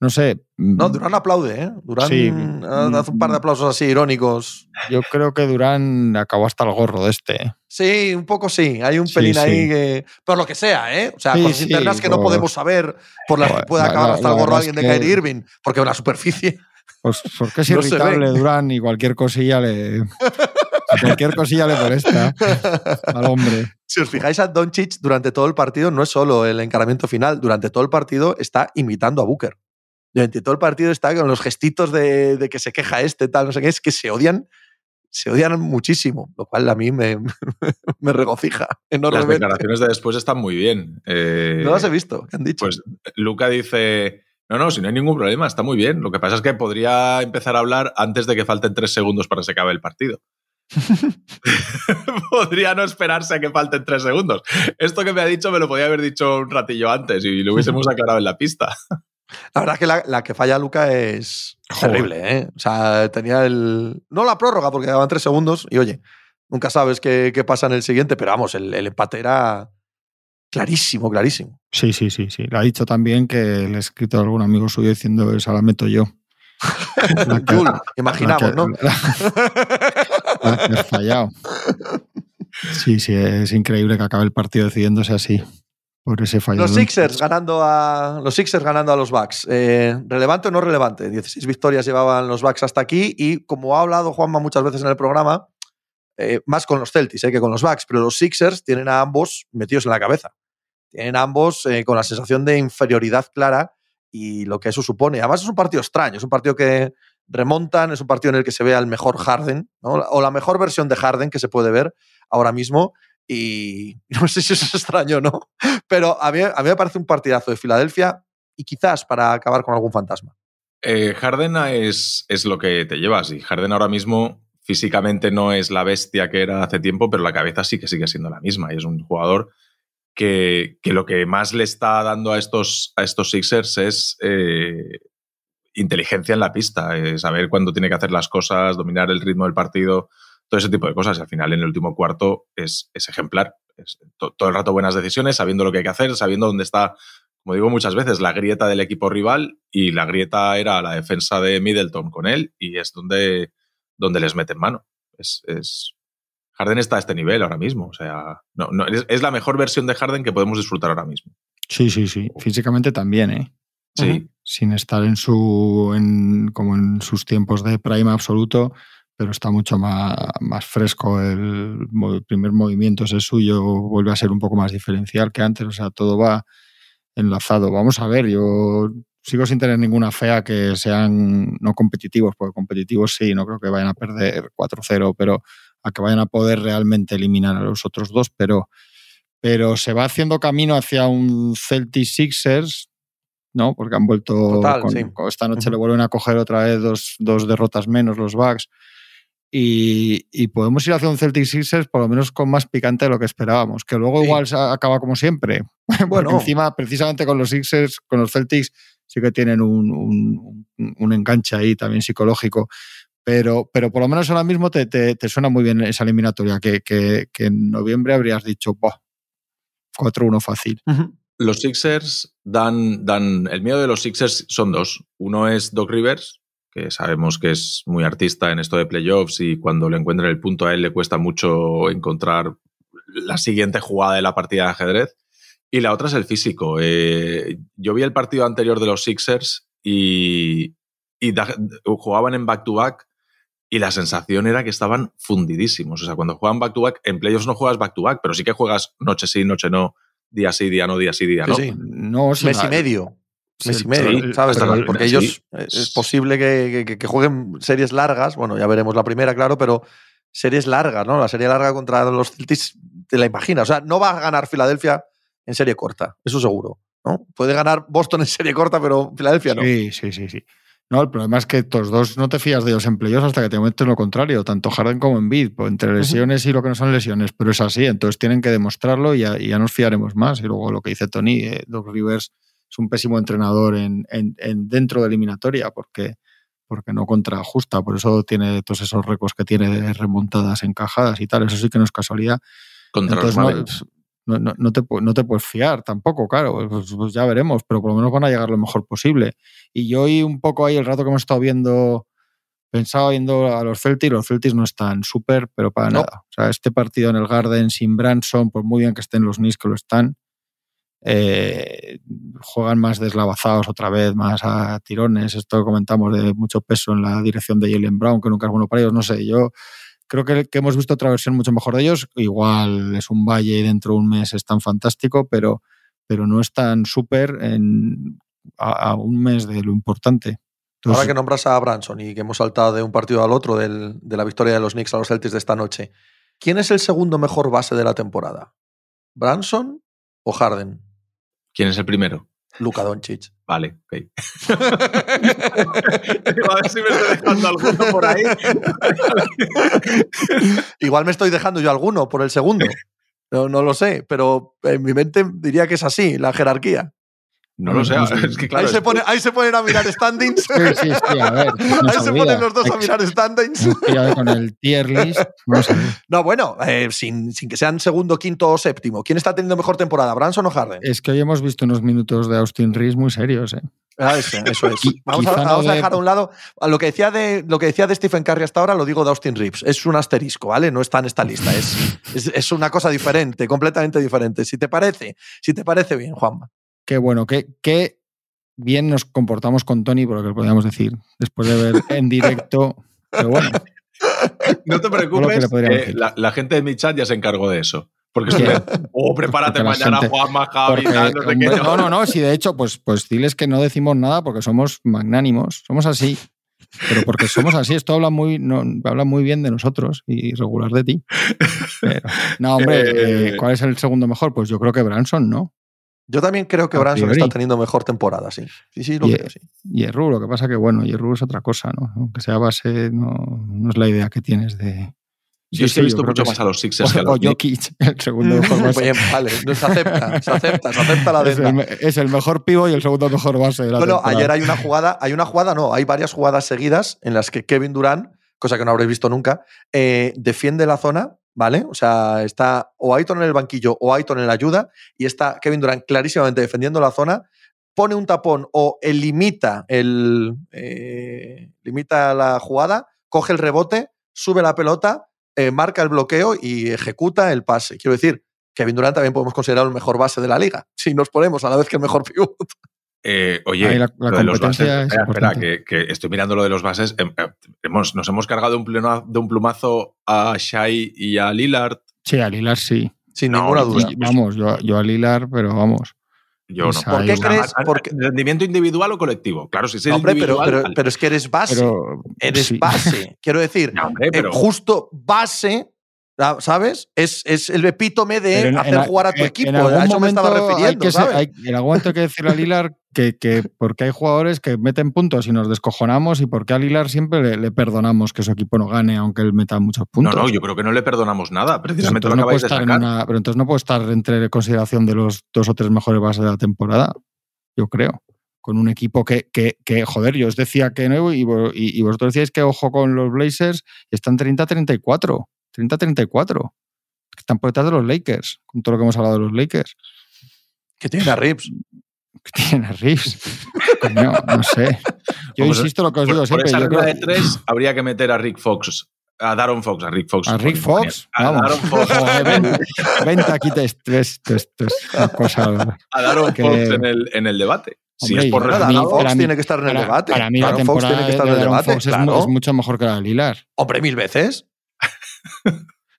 No sé. No, mm, Durán aplaude, ¿eh? Durán hace un par de aplausos así irónicos. Yo creo que Durán acabó hasta el gorro de este. ¿eh? Sí, un poco sí. Hay un pelín ahí que. Por lo que sea, ¿eh? O sea, cosas internas que no podemos saber por las que puede acabar hasta el gorro alguien de Kyrie Irving, porque la superficie. Pues porque es irritable Durán y cualquier cosilla le. cualquier cosilla le molesta al hombre. Si os fijáis a Doncic durante todo el partido, no es solo el encaramiento final, durante todo el partido está imitando a Booker. Durante todo el partido está con los gestitos de, de que se queja este, tal, no sé qué, es que se odian se odian muchísimo, lo cual a mí me, me regocija enormemente. Las declaraciones de después están muy bien. Eh, no las he visto, ¿qué han dicho? Pues Luca dice, no, no, si no hay ningún problema, está muy bien. Lo que pasa es que podría empezar a hablar antes de que falten tres segundos para que se acabe el partido. podría no esperarse a que falten tres segundos. Esto que me ha dicho me lo podía haber dicho un ratillo antes y lo hubiésemos aclarado en la pista. La verdad es que la, que falla Luca es terrible, ¿eh? O sea, tenía el. No la prórroga, porque daban tres segundos y oye, nunca sabes qué, pasa en el siguiente, pero vamos, el, empate era clarísimo, clarísimo. Sí, sí, sí, sí. Le ha dicho también que le ha escrito a algún amigo suyo diciendo esa la meto yo. imaginamos, ¿no? La, fallado. Sí, sí, es increíble que acabe el partido decidiéndose así. Los Sixers ganando a los Sixers ganando a los Bucks. Eh, ¿Relevante o no relevante? 16 victorias llevaban los Bucks hasta aquí y como ha hablado Juanma muchas veces en el programa, eh, más con los Celtics eh, que con los Bucks, pero los Sixers tienen a ambos metidos en la cabeza. Tienen a ambos con la sensación de inferioridad clara y lo que eso supone. Además es un partido extraño, es un partido que remontan, es un partido en el que se ve al mejor Harden, o la mejor versión de Harden que se puede ver ahora mismo y no sé si eso es extraño no, pero a mí, a mí me parece un partidazo de Filadelfia y quizás para acabar con algún fantasma. Eh, Harden es, es lo que te llevas y Harden ahora mismo físicamente no es la bestia que era hace tiempo, pero la cabeza sí que sigue siendo la misma y es un jugador que, que lo que más le está dando a estos, a estos Sixers es eh, inteligencia en la pista, eh, saber cuándo tiene que hacer las cosas, dominar el ritmo del partido todo ese tipo de cosas. Y al final, en el último cuarto, es, ejemplar. Es todo el rato buenas decisiones, sabiendo lo que hay que hacer, sabiendo dónde está, como digo muchas veces, la grieta del equipo rival. Y la grieta era la defensa de Middleton con él, y es donde, donde les meten mano. Es, es, Harden está a este nivel ahora mismo. O sea, no, no, es, la mejor versión de Harden que podemos disfrutar ahora mismo. Sí, sí, sí. Físicamente también, ¿eh? Sí. Sin estar en su. En, como en sus tiempos de prime absoluto pero está mucho más, más fresco. El, primer movimiento es el suyo, vuelve a ser un poco más diferencial que antes, o sea, todo va enlazado. Vamos a ver, yo sigo sin tener ninguna fe a que sean no competitivos, porque competitivos sí, no creo que vayan a perder 4-0, pero a que vayan a poder realmente eliminar a los otros dos, pero, pero se va haciendo camino hacia un Celtic Sixers, ¿no? Porque han vuelto, esta noche le vuelven a coger otra vez dos, dos derrotas menos los Bucks y, podemos ir hacia un Celtic Sixers por lo menos con más picante de lo que esperábamos, que luego igual acaba como siempre. bueno, encima precisamente con los Sixers, con los Celtics sí que tienen un, un, enganche ahí también psicológico. Pero, pero por lo menos ahora mismo te, te, suena muy bien esa eliminatoria, que, que, en noviembre habrías dicho, 4-1 fácil. Los Sixers dan, dan. El miedo de los Sixers son dos. Uno es Doc Rivers, que sabemos que es muy artista en esto de playoffs y cuando le encuentra el punto a él le cuesta mucho encontrar la siguiente jugada de la partida de ajedrez. Y la otra es el físico. Eh, yo vi el partido anterior de los Sixers y, jugaban en back-to-back y la sensación era que estaban fundidísimos. O sea, cuando juegan back-to-back, en playoffs no juegas back-to-back, pero sí que juegas noche sí, noche no, día sí, día no, día sí, día no. Sí, no mes y medio mes y medio, ¿sabes? Porque ellos es posible que, jueguen series largas, bueno, ya veremos la primera, claro, pero series largas, ¿no? La serie larga contra los Celtics, te la imaginas. O sea, no va a ganar Filadelfia en serie corta, eso seguro, ¿no? Puede ganar Boston en serie corta, pero Filadelfia no. Sí, sí, sí, sí. No, el problema es que estos dos no te fías de ellos empleos hasta que te en lo contrario, tanto Harden como Embiid, pues entre lesiones y lo que no son lesiones, pero es así, entonces tienen que demostrarlo y ya, nos fiaremos más. Y luego lo que dice Tony, eh, Doc Rivers es un pésimo entrenador en, dentro de eliminatoria porque, porque no contrajusta, por eso tiene todos esos récords que tiene de remontadas encajadas y tal, eso sí que no es casualidad. Entonces, no, no, te, no te puedes fiar tampoco, claro, pues, pues, ya veremos, pero por lo menos van a llegar lo mejor posible. Y yo hoy un poco ahí el rato que hemos estado viendo, pensaba viendo a los Celtics, los Celtics no están súper, pero para nada. O sea, este partido en el Garden sin Branson, por muy bien que estén los Knicks que lo están, eh, juegan más deslavazados otra vez, más a tirones. Esto comentamos de mucho peso en la dirección de Jalen Brown, que nunca es bueno para ellos. No sé, yo creo que, que, hemos visto otra versión mucho mejor de ellos. Igual es un valle y dentro de un mes es tan fantástico, pero, pero no es tan súper a, a, un mes de lo importante. Entonces, Ahora que nombras a Branson y que hemos saltado de un partido al otro del, de la victoria de los Knicks a los Celtics de esta noche, ¿quién es el segundo mejor base de la temporada? ¿Branson o Harden? ¿Quién es el primero? Luka Doncic. Vale, ok. a ver si me estoy dejando alguno por ahí. Igual me estoy dejando yo alguno por el segundo. No, no lo sé, pero en mi mente diría que es así, la jerarquía. No lo sé, es que claro. Ahí se, pone, ahí se ponen a mirar standings. Sí, sí, sí, a ver. No ahí se ponen los dos a mirar standings. con el tier list. No, no bueno, eh, sin, sin, que sean segundo, quinto o séptimo. ¿Quién está teniendo mejor temporada, Branson o Harden? Es que hoy hemos visto unos minutos de Austin Reeves muy serios, ¿eh? Ah, eso, eso es. Vamos, a, vamos a, dejar a un lado lo que, decía de, lo que decía de Stephen Curry hasta ahora, lo digo de Austin Reeves. Es un asterisco, ¿vale? No está en esta lista. Es, es, es una cosa diferente, completamente diferente. Si te parece, si te parece bien, Juanma. Qué bueno, qué, qué bien nos comportamos con Tony, por lo que podríamos decir, después de ver en directo. Pero bueno. No te preocupes, que la, la, gente de mi chat ya se encargó de eso. Porque si oh, prepárate mañana, gente, Juanma, Javi, porque, tal, no sé qué. No, no, no, si de hecho, pues, pues diles que no decimos nada porque somos magnánimos, somos así. Pero porque somos así, esto habla muy, no, habla muy bien de nosotros y regular de ti. Pero, no, hombre, eh, ¿cuál es el segundo mejor? Pues yo creo que Branson, ¿no? Yo también creo que Branson está teniendo mejor temporada, sí. Sí, sí, lo y, creo, sí. Hierro, lo que pasa que, bueno, Hierro es otra cosa, ¿no? Aunque sea base, no, no es la idea que tienes de. Yo sí, he visto mucho más a los Sixers o, que a los o Jokic, el segundo mejor base. Bien, vale, no, se acepta, se acepta, se acepta la es el, es el, mejor pivo y el segundo mejor base de la Bueno, temporada. ayer hay una jugada, hay una jugada, no, hay varias jugadas seguidas en las que Kevin Durant, cosa que no habréis visto nunca, eh, defiende la zona ¿vale? O sea, está o Aiton en el banquillo o Aiton en la ayuda y está Kevin Durant clarísimamente defendiendo la zona, pone un tapón o limita, el, eh, limita la jugada, coge el rebote, sube la pelota, eh, marca el bloqueo y ejecuta el pase. Quiero decir, Kevin Durant también podemos considerar el mejor base de la liga, si nos ponemos a la vez que el mejor pivot. Eh, oye, la, la lo de los bases, es espera, espera que, que, estoy mirando lo de los bases. Hemos, nos hemos cargado un pleno, de un plumazo a Shai y a Lillard. Sí, a Lillard sí. Sin no, ninguna duda. Vamos, yo, yo, a Lillard, pero vamos. Yo no. ¿Por qué crees? Porque... ¿Rendimiento individual o colectivo? Claro, si es no, hombre, pero, pero, pero, es que eres base. Pero, eres sí. base. Quiero decir, No, hombre, pero- eh, justo base, ¿sabes? Es, es el epítome de en- hacer en- jugar a tu en- equipo. A eso me estaba refiriendo, que ser- ¿sabes? hay- en algún momento hay que decirle a Lilar que, que porque hay jugadores que meten puntos y nos descojonamos y porque a Lilar siempre le, le perdonamos que su equipo no gane aunque él meta muchos No, puntos. no, yo creo que no le perdonamos nada. Precisamente lo no puede acabáis de estar en sacar. una- pero entonces no puede estar entre consideración de los dos o tres mejores bases de la temporada, yo creo. Con un equipo que, que, que, joder, yo os decía que no y, y- y vosotros decíais que ojo con los Blazers y están 30-34. 30-34. Están por detrás de los Lakers, con todo lo que hemos hablado de los Lakers. Que tiene a Rips. que tienen a. Coño, no sé. Yo Vamos, insisto lo que os Por, digo por siempre. esa yo regla creo- de tres habría que meter a Rick Fox. A Daron Fox, a Rick Fox. a Rick Fox, A vamos. Daron Fox, Joder, ven- vente aquí, te, una cosa. a Daron que- Fox en, el, en el debate. Si Hombre, es por Darren Fox para mí- tiene que estar en el Para, debate. para mí la Darren Fox tiene que estar de en el debate. Fox es, claro. es mucho mejor que la de Lilar. Hombre, mil veces.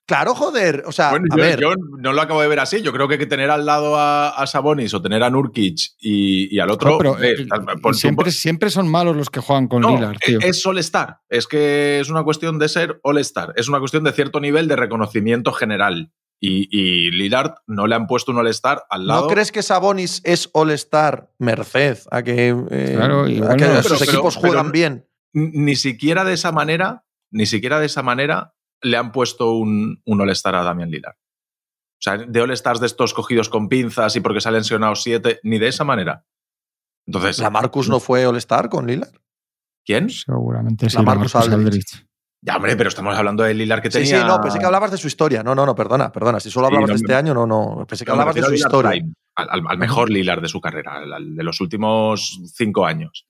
Claro, joder. O sea, Bueno, a yo, ver. yo no lo acabo de ver así. Yo creo que tener al lado a, a Sabonis o tener a Nurkic y, y al otro. No, pero eh, por- siempre, siempre son malos los que juegan con no, Lilar, tío. es All-Star. Es que es una cuestión de ser All-Star. Es una cuestión de cierto nivel de reconocimiento general. Y, y Lillard no le han puesto un All-Star al lado. ¿No crees que Sabonis es All-Star merced a que, eh, Claro, a igual que no, sus pero- equipos pero- juegan bien? Ni siquiera de esa manera, ni siquiera de esa manera le han puesto un, un All-Star a Damian Lillard. O sea, de All-Stars de estos cogidos con pinzas y porque se han lesionado siete, ni de esa manera. Entonces, ¿La Marcus no fue All-Star con Lillard? ¿quién? Seguramente sí. La Marcus Marcus Aldridge. Aldridge. Ya, hombre, pero estamos hablando de Lillard que Sí, tenía... sí, no, pensé que hablabas de su historia. No, no, no, perdona, perdona. Si solo Sí, hablabas no, de me- este año, no, no. Pensé que No, hablabas de su historia. Al, al- al mejor Lillard de su carrera, al, al de los últimos cinco años.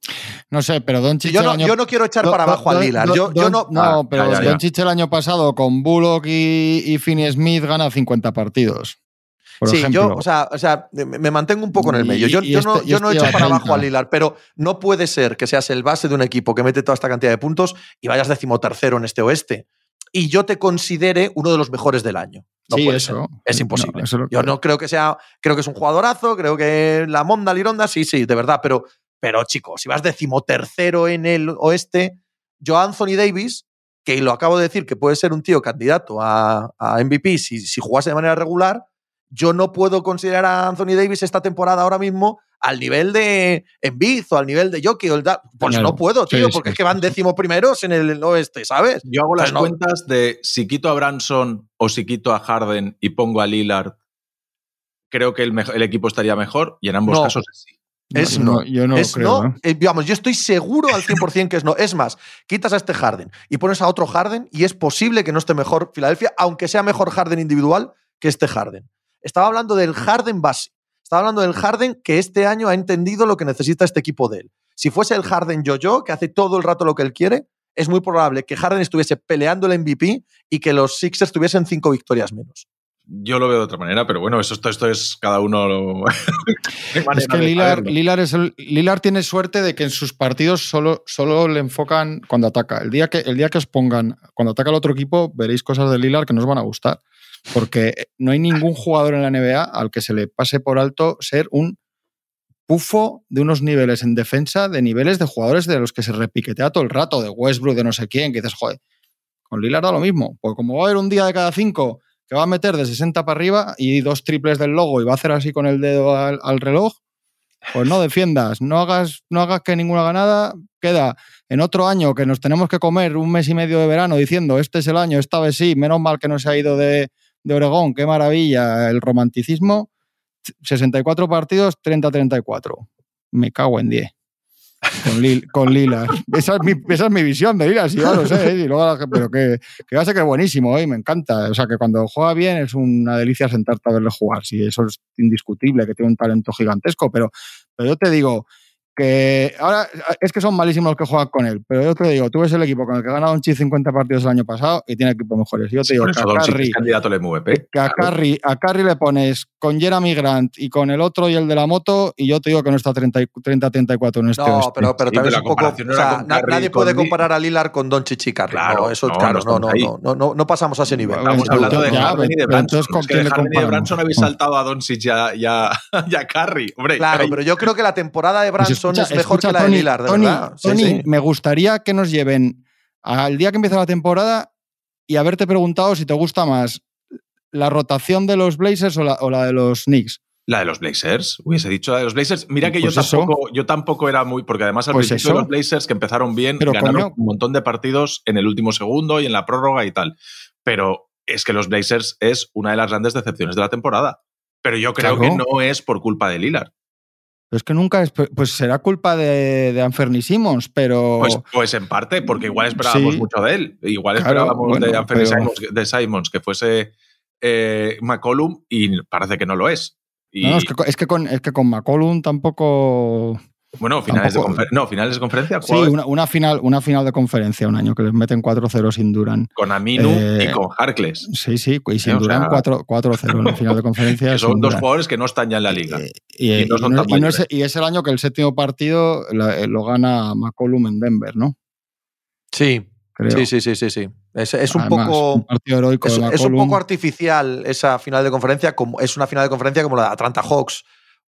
No sé, pero Don Sí, yo, no, yo no quiero echar para abajo a Lillard. Yo, yo no. No, Ah, pero ya, ya, ya. Doncic el año pasado con Bullock y, y Finney Smith gana 50 partidos. Por sí, ejemplo. yo, o sea, o sea, me, mantengo un poco en el medio. Yo, yo no, este- yo no este echo lleva para 30. abajo a Lillard, pero no puede ser que seas el base de un equipo que mete toda esta cantidad de puntos y vayas decimotercero en este oeste. Y yo te considere uno de los mejores del año. No Sí, puede eso. ser. Es No, imposible. eso Yo no creo que sea. Creo que es un jugadorazo, creo que la Monda Lironda, sí, sí, de verdad, pero, pero chicos, si vas decimotercero en el oeste, yo a Anthony Davis, que lo acabo de decir que puede ser un tío candidato a, a MVP si, si jugase de manera regular, yo no puedo considerar a Anthony Davis esta temporada ahora mismo al nivel de Embiid o al nivel de Jockey o el da- Pues Claro. no puedo, tío, Sí, porque sí, es que van décimo primeros en el oeste, ¿sabes? Yo hago las no- cuentas de si quito a Branson o si quito a Harden y pongo a Lillard, creo que el, equipo estaría mejor y en ambos No. casos sí. Es no. Yo no es creo. no. Eh, digamos, yo estoy seguro al 100% que es no. Es más, quitas a este Harden y pones a otro Harden y es posible que no esté mejor Filadelfia, aunque sea mejor Harden individual que este Harden. Estaba hablando del Harden base. Estaba hablando del Harden que este año ha entendido lo que necesita este equipo de él. Si fuese el Harden yo-yo, que hace todo el rato lo que él quiere, es muy probable que Harden estuviese peleando el MVP y que los Sixers tuviesen cinco victorias menos. Yo lo veo de otra manera, pero bueno, eso, esto, esto es cada uno. Lo... Es que Lilar, Lilar, es el, Lilar tiene suerte de que en sus partidos solo, solo le enfocan cuando ataca. El día, que, el día que os pongan, cuando ataca el otro equipo, veréis cosas de Lilar que no os van a gustar. Porque no hay ningún jugador en la NBA al que se le pase por alto ser un pufo de unos niveles en defensa, de niveles de jugadores de los que se repiquetea todo el rato, de Westbrook, de no sé quién, que dices, joder, con Lilar da lo mismo. Porque como va a haber un día de cada cinco que va a meter de 60 para arriba y dos triples del logo y va a hacer así con el dedo al, al reloj, pues no defiendas, no hagas, no hagas que ninguna ganada queda en otro año que nos tenemos que comer un mes y medio de verano diciendo este es el año, esta vez sí, menos mal que no se ha ido de, de Oregón, qué maravilla, el romanticismo. 64 partidos, 30-34. Me cago en 10. Con, Lil, con Lila. Esa es, mi, esa es mi visión de Lila, sí, ya lo sé. ¿eh? Y luego, pero que, que va a ser que es buenísimo, ¿eh? me encanta. O sea, que cuando juega bien es una delicia sentarte a verle jugar. Sí, eso es indiscutible, que tiene un talento gigantesco. Pero, pero yo te digo que ahora es que son malísimos los que juegan con él. Pero yo te digo, tú ves el equipo con el que ha ganado un chi 50 partidos el año pasado y tiene equipos mejores. Yo te Sí, digo que a Curry- es candidato al MVP. que a Curry, a Curry le pones con Jeremy Grant y con el otro y el de la moto, y yo te digo que no está 30-34 en este No, oeste. pero, pero Sí, también pero es la un poco. no o sea, nadie puede comparar a Lillard con Doncic y Curry. Claro, no, eso, no, claro, no no, no, no, no, no, no pasamos a ese nivel. Estamos hablando de ya, Harden y de Branson. entonces, ¿con Es que quién de le Harden y de comparamos? Branson habéis saltado a Doncic y a, y a, y a Curry. Hombre, Claro, pero yo creo que la temporada de Pues Escucha- es mejor escucha, que la de Tony, Lillard, de Tony, verdad. Tony, sí. me gustaría que nos lleven al día que empieza la temporada y haberte preguntado si te gusta más la rotación de los Blazers o la, o la de los Knicks. La de los Blazers, hubiese dicho la de los Blazers. Mira que Pues yo, eso. tampoco, yo tampoco era muy. Porque además al Pues principio eso. los Blazers que empezaron bien, Pero, ganaron coño. un montón de partidos en el último segundo y en la prórroga y tal. Pero es que los Blazers es una de las grandes decepciones de la temporada. Pero yo creo Claro. que no es por culpa de Lillard. Pero es que nunca es. Pues será culpa de, de Anferni Simmons, pero. Pues, pues en parte, porque igual esperábamos Sí. mucho de él. Igual Claro, esperábamos de Anthony pero- Simons, de Simons que fuese eh, McCollum y parece que no lo es. Y, No, no, es, que, es, que con, es que con McCollum tampoco. Bueno, finales de, tampoco- confer- no, finales de conferencia. Sí, una, una final, una final de conferencia un año que les meten 4-0 sin Duran. con Aminu eh, y con Harkless. Sí, sí, y sin o Duran sea, 4 4-0 en la final de conferencia. Que son dos Durant. jugadores que no están ya en la liga. Eh, Y, y no son y no- tan y no es, mayores. y es el año que el séptimo partido la- eh, lo gana McCollum en Denver, ¿no? Sí, Creo. sí, sí, sí, sí, sí. Es, es un Además, poco. un partido heroico Es, de es un poco artificial esa final de conferencia, como es una final de conferencia como la de Atlanta Hawks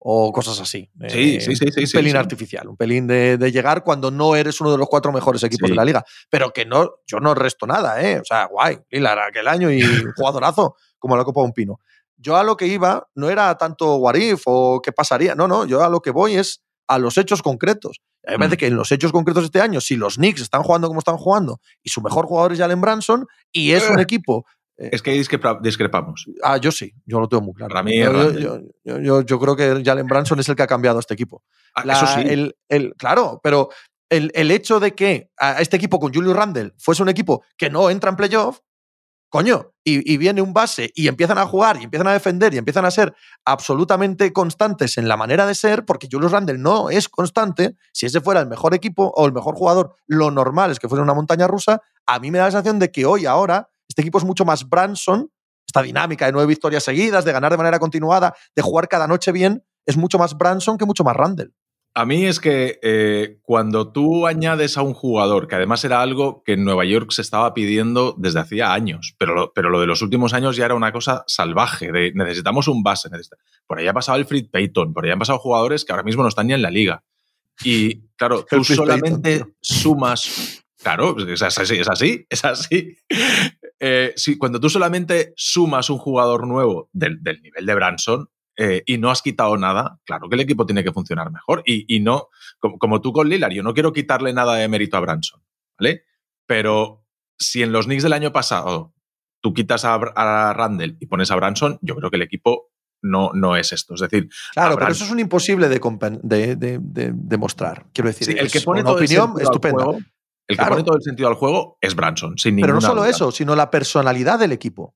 o cosas así. Sí, Eh, sí, sí, sí, Un sí, pelín sí. artificial, un pelín de, de llegar cuando no eres uno de los cuatro mejores equipos Sí. de la liga. Pero que no, yo no resto nada, ¿eh? O sea, guay, Lillard aquel año y jugadorazo como la Copa de un Pino. Yo a lo que iba no era tanto what if o qué pasaría, no, no, yo a lo que voy es a los hechos concretos. A mí me parece Mm. que en los hechos concretos de este año, si los Knicks están jugando como están jugando y su mejor jugador es Jalen Branson y es un Eh. equipo Es que ahí discrepa- discrepamos. Ah, yo sí, yo lo tengo muy claro. Para mí, yo, creo que Jalen Branson es el que ha cambiado a este equipo. Ah, La- Eso sí. el, el- claro, pero el, el hecho de que a este equipo con Julius Randle fuese un equipo que no entra en playoff, coño, y, y viene un base y empiezan a jugar y empiezan a defender y empiezan a ser absolutamente constantes en la manera de ser, porque Julius Randle no es constante, si ese fuera el mejor equipo o el mejor jugador, lo normal es que fuera una montaña rusa, a mí me da la sensación de que hoy, ahora, este equipo es mucho más Branson, esta dinámica de nueve victorias seguidas, de ganar de manera continuada, de jugar cada noche bien, es mucho más Branson que mucho más Randle. A mí es que eh, cuando tú añades a un jugador, que además era algo que en Nueva York se estaba pidiendo desde hacía años, pero lo, pero lo de los últimos años ya era una cosa salvaje, de necesitamos un base. Por ahí ha pasado Alfred Payton, por ahí han pasado jugadores que ahora mismo no están ni en la liga. Y claro, tú solamente sumas... Claro, es así, es así, es así. Eh, cuando tú solamente sumas un jugador nuevo del, del nivel de Branson, eh, y no has quitado nada, claro que el equipo tiene que funcionar mejor. Y, no, como, tú con Lillard, yo no quiero quitarle nada de mérito a Branson, ¿vale? Pero si en los Knicks del año pasado tú quitas a, Randall y pones a Branson, yo creo que el equipo no, no es esto. Es decir, claro, pero eso es un imposible de, demostrar. Quiero decir, el que pone todo opinión estupenda. El que pone todo el sentido al juego es Branson, sin Pero no solo eso, sino la personalidad del equipo.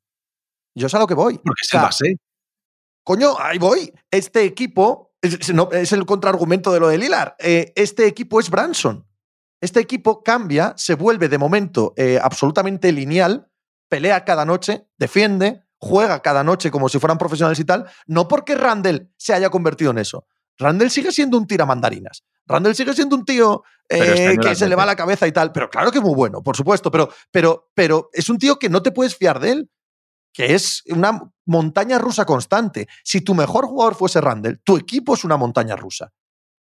Yo sé a lo que voy. Porque es el base. Coño, ahí voy. Este equipo es, el contraargumento de lo de Lilar. Eh, este equipo es Branson. Este equipo cambia, se vuelve de momento eh, absolutamente lineal, pelea cada noche, defiende, juega cada noche como si fueran profesionales y tal, no porque Randall se haya convertido en eso. Randall sigue siendo un tiramandarinas. Randall sigue siendo un tío este eh, que se le va la cabeza y tal, pero claro que es muy bueno, por supuesto, pero, pero, pero es un tío que no te puedes fiar de él que es una montaña rusa constante. Si tu mejor jugador fuese Randall, tu equipo es una montaña rusa.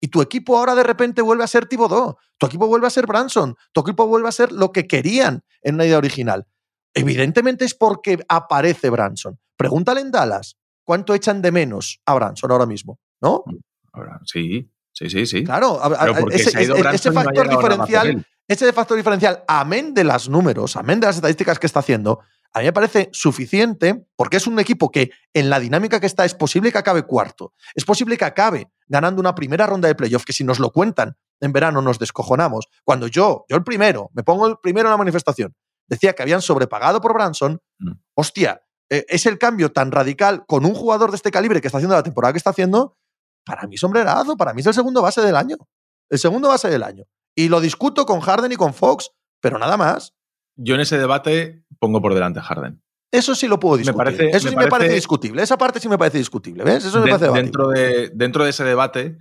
Y tu equipo ahora de repente vuelve a ser Thibodeau, tu equipo vuelve a ser Branson, tu equipo vuelve a ser lo que querían en una idea original. Evidentemente es porque aparece Branson. Pregúntale en Dallas cuánto echan de menos a Branson ahora mismo, ¿no? Sí, sí, sí, sí. Claro, ese, factor diferencial, ese factor diferencial, amén de los números, amén de las estadísticas que está haciendo, a mí me parece suficiente porque es un equipo que en la dinámica que está es posible que acabe cuarto. Es posible que acabe ganando una primera ronda de playoff que si nos lo cuentan en verano nos descojonamos. Cuando yo, yo el primero, me pongo el primero en la manifestación, decía que habían sobrepagado por Branson, mm. hostia, eh, es el cambio tan radical con un jugador de este calibre que está haciendo la temporada que está haciendo, para mí sombrerazo, para mí es el segundo base del año. El segundo base del año. Y lo discuto con Harden y con Fox, pero nada más. Yo en ese debate pongo por delante a Harden. Eso sí lo puedo discutir. Eso sí me parece, discutible. Esa parte sí me parece discutible. ¿Ves? Eso me parece dentro de, dentro de ese debate,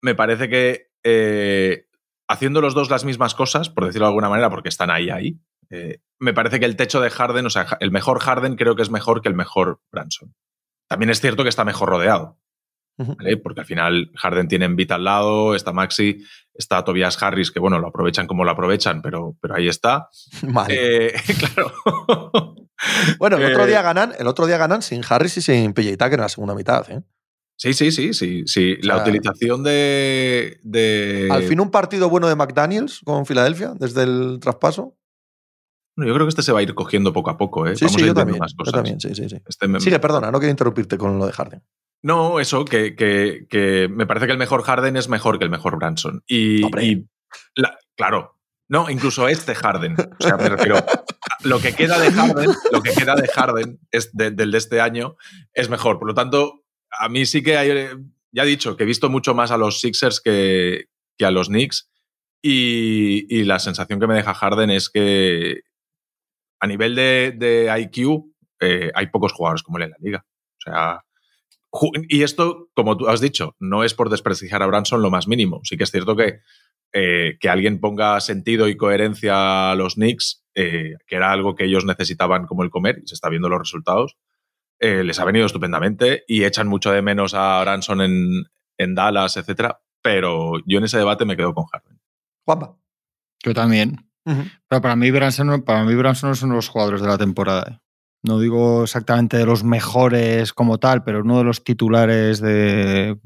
me parece que eh, haciendo los dos las mismas cosas, por decirlo de alguna manera, porque están ahí, ahí, eh, me parece que el techo de Harden, o sea, el mejor Harden creo que es mejor que el mejor Branson. También es cierto que está mejor rodeado. Porque al final Harden tiene Vita al lado, está Maxi, está Tobias Harris, que bueno, lo aprovechan como lo aprovechan, pero, pero ahí está. Vale. Eh, claro. bueno, el otro, día eh, ganan, el otro día ganan sin Harris y sin PJ Tucker en la segunda mitad. ¿eh? Sí, sí, sí, sí. sí. la utilización de, de, Al fin un partido bueno de McDaniels con Filadelfia desde el traspaso. yo creo que este se va a ir cogiendo poco a poco. ¿eh? Sí, sí, yo también, yo también. Sí, sí, sí. Este Sigue, perdona, no quiero interrumpirte con lo de Harden. No, eso, que, que, me parece que el mejor Harden es mejor que el mejor Branson. Y, claro, no, incluso este Harden. O sea, me refiero. Lo que queda de Harden, lo que queda de Harden es del de este año es mejor. Por lo tanto, a mí sí que hay. Ya he dicho que he visto mucho más a los Sixers que, que a los Knicks. Y, y, la sensación que me deja Harden es que a nivel de, de IQ eh, hay pocos jugadores como él en la liga. O sea, y esto, como tú has dicho, no es por desprestigiar a Branson lo más mínimo. Sí que es cierto que, eh, que alguien ponga sentido y coherencia a los Knicks, eh, que era algo que ellos necesitaban como el comer, y se está viendo los resultados, eh, les ha venido estupendamente y echan mucho de menos a Branson en, en Dallas, etcétera. Pero yo en ese debate me quedo con Harden. Juanpa. Yo también. Pero para mí, Branson, para mí Branson no son los jugadores de la temporada no digo exactamente de los mejores como tal, pero uno de los titulares de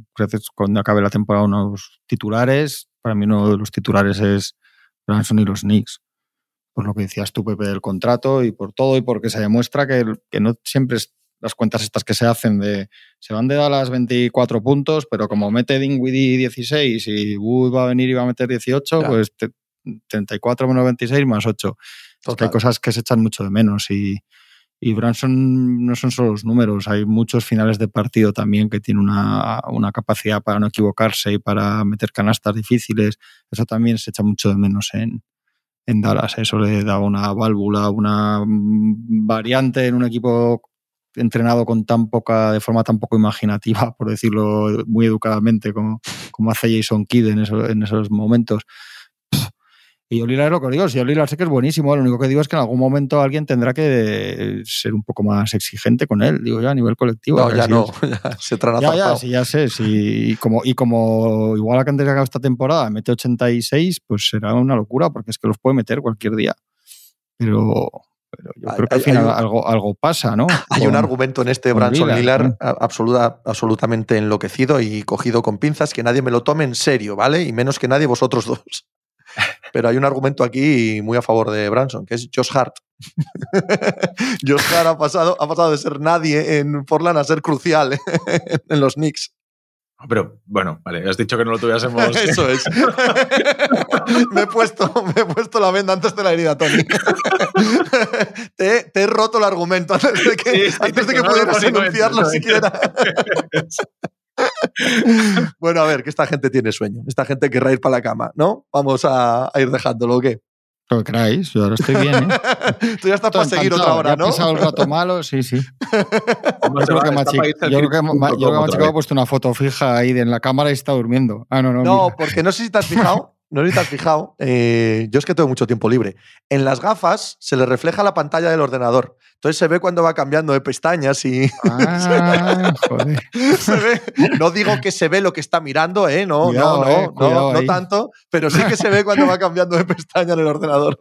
cuando acabe la temporada, unos titulares, para mí uno de los titulares es Branson y los Knicks. Por lo que decías tú, Pepe, del contrato y por todo y porque se demuestra que, que no siempre es las cuentas estas que se hacen de se van de las 24 puntos, pero como mete Dingwiddie 16 y Wood va a venir y va a meter 18, pues 34 menos 26 más 8. hay cosas que se echan mucho de menos y, y Branson no son solo los números, hay muchos finales de partido también que tiene una, capacidad para no equivocarse y para meter canastas difíciles. Eso también se echa mucho de menos en, Dallas. Eso le da una válvula, una variante en un equipo entrenado con tan poca, de forma tan poco imaginativa, por decirlo muy educadamente, como, como hace Jason Kidd en, en esos momentos. Y Olila es lo que digo, si Olila sé que es buenísimo, lo único que digo es que en algún momento alguien tendrá que ser un poco más exigente con él, digo ya a nivel colectivo. No, ya no, se trata Ya, ya, sí, ya sé, sí, y como, y como igual a que antes de esta temporada mete 86, pues será una locura, porque es que los puede meter cualquier día. Pero, pero yo creo que al final algo, algo pasa, ¿no? Hay un argumento en este Branson Lillard absoluta, absolutamente enloquecido y cogido con pinzas que nadie me lo tome en serio, ¿vale? Y menos que nadie vosotros dos. Pero hay un argumento aquí muy a favor de Branson, que es Josh Hart. Josh Hart ha pasado, ha pasado de ser nadie en Portland a ser crucial en los Knicks. Pero bueno, vale, has dicho que no lo tuviésemos. Eso es. me, he puesto, me he puesto la venda antes de la herida, Tony. te, he roto el argumento antes de que, antes de que pudieras enunciarlo siquiera. bueno, a ver, que esta gente tiene sueño. Esta gente querrá ir para la cama, ¿no? Vamos a, ir dejándolo, ¿o qué? Lo que queráis, yo ahora estoy bien, ¿eh? Tú ya estás para seguir otra hora, ¿no? Ha pasado el rato malo, sí, sí. yo creo que Machico ha puesto una foto fija ahí en la cámara y está durmiendo. Ah, no, no. No, porque no sé si te has fijado, no sé si te has fijado, eh, yo es que tengo mucho tiempo libre. En las gafas se le refleja la pantalla del ordenador. Entonces se ve cuando va cambiando de pestañas y. Ah, joder. se ve. No digo que se ve lo que está mirando, ¿eh? No, no, no, eh, no, no tanto, pero sí que se ve cuando va cambiando de pestaña en el ordenador.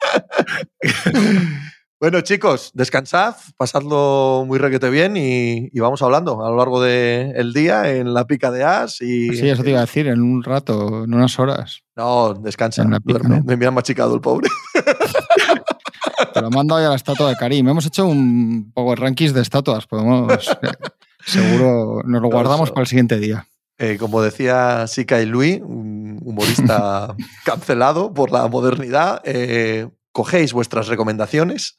Bueno, chicos, descansad, pasadlo muy requete bien y, vamos hablando a lo largo del día en la pica de As. Y, sí, eso te iba a decir, en un rato, en unas horas. No, descansa, duerme. Me han machicado el pobre. Te lo mando hoy a la estatua de Karim. Hemos hecho un poco rankings de estatuas. Podemos. Eh, seguro nos lo guardamos para el siguiente día. Eh, como decía Sika y Luis, un humorista cancelado por la modernidad, eh, cogéis vuestras recomendaciones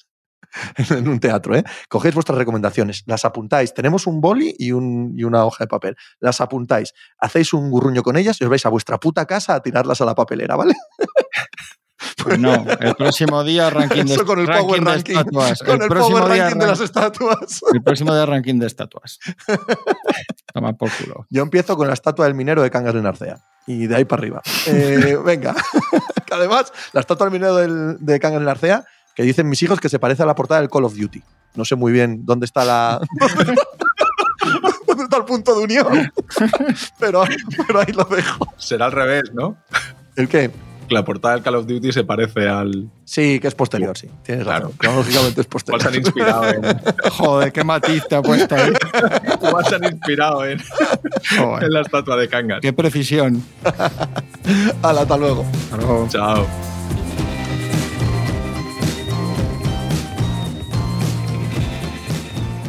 en un teatro, ¿eh? Cogéis vuestras recomendaciones, las apuntáis. Tenemos un boli y, una hoja de papel. Las apuntáis, hacéis un gurruño con ellas y os vais a vuestra puta casa a tirarlas a la papelera, ¿vale? Pues no, el próximo día ranking de, con el ranking de estatuas. Con el, próximo día ranking de las estatuas. El próximo día ranking de estatuas. Toma por culo. Yo empiezo con la estatua del minero de Cangas de Narcea. Y de ahí para arriba. Eh, venga. además, la estatua del minero de Cangas de Narcea que dicen mis hijos que se parece a la portada del Call of Duty. No sé muy bien dónde está la. ¿Dónde está el punto de unión? pero, pero ahí lo dejo. Será al revés, ¿no? ¿El qué? La portada del Call of Duty se parece al. Sí, que es posterior, sí. Tienes claro. razón. Cronológicamente es posterior. ¿Cuál se han inspirado en.? Joder, qué matiz te ha puesto ahí. ¿Cuál se han inspirado en, en la estatua de Kangas? Qué precisión. Hala, hasta luego. Hasta luego. Chao.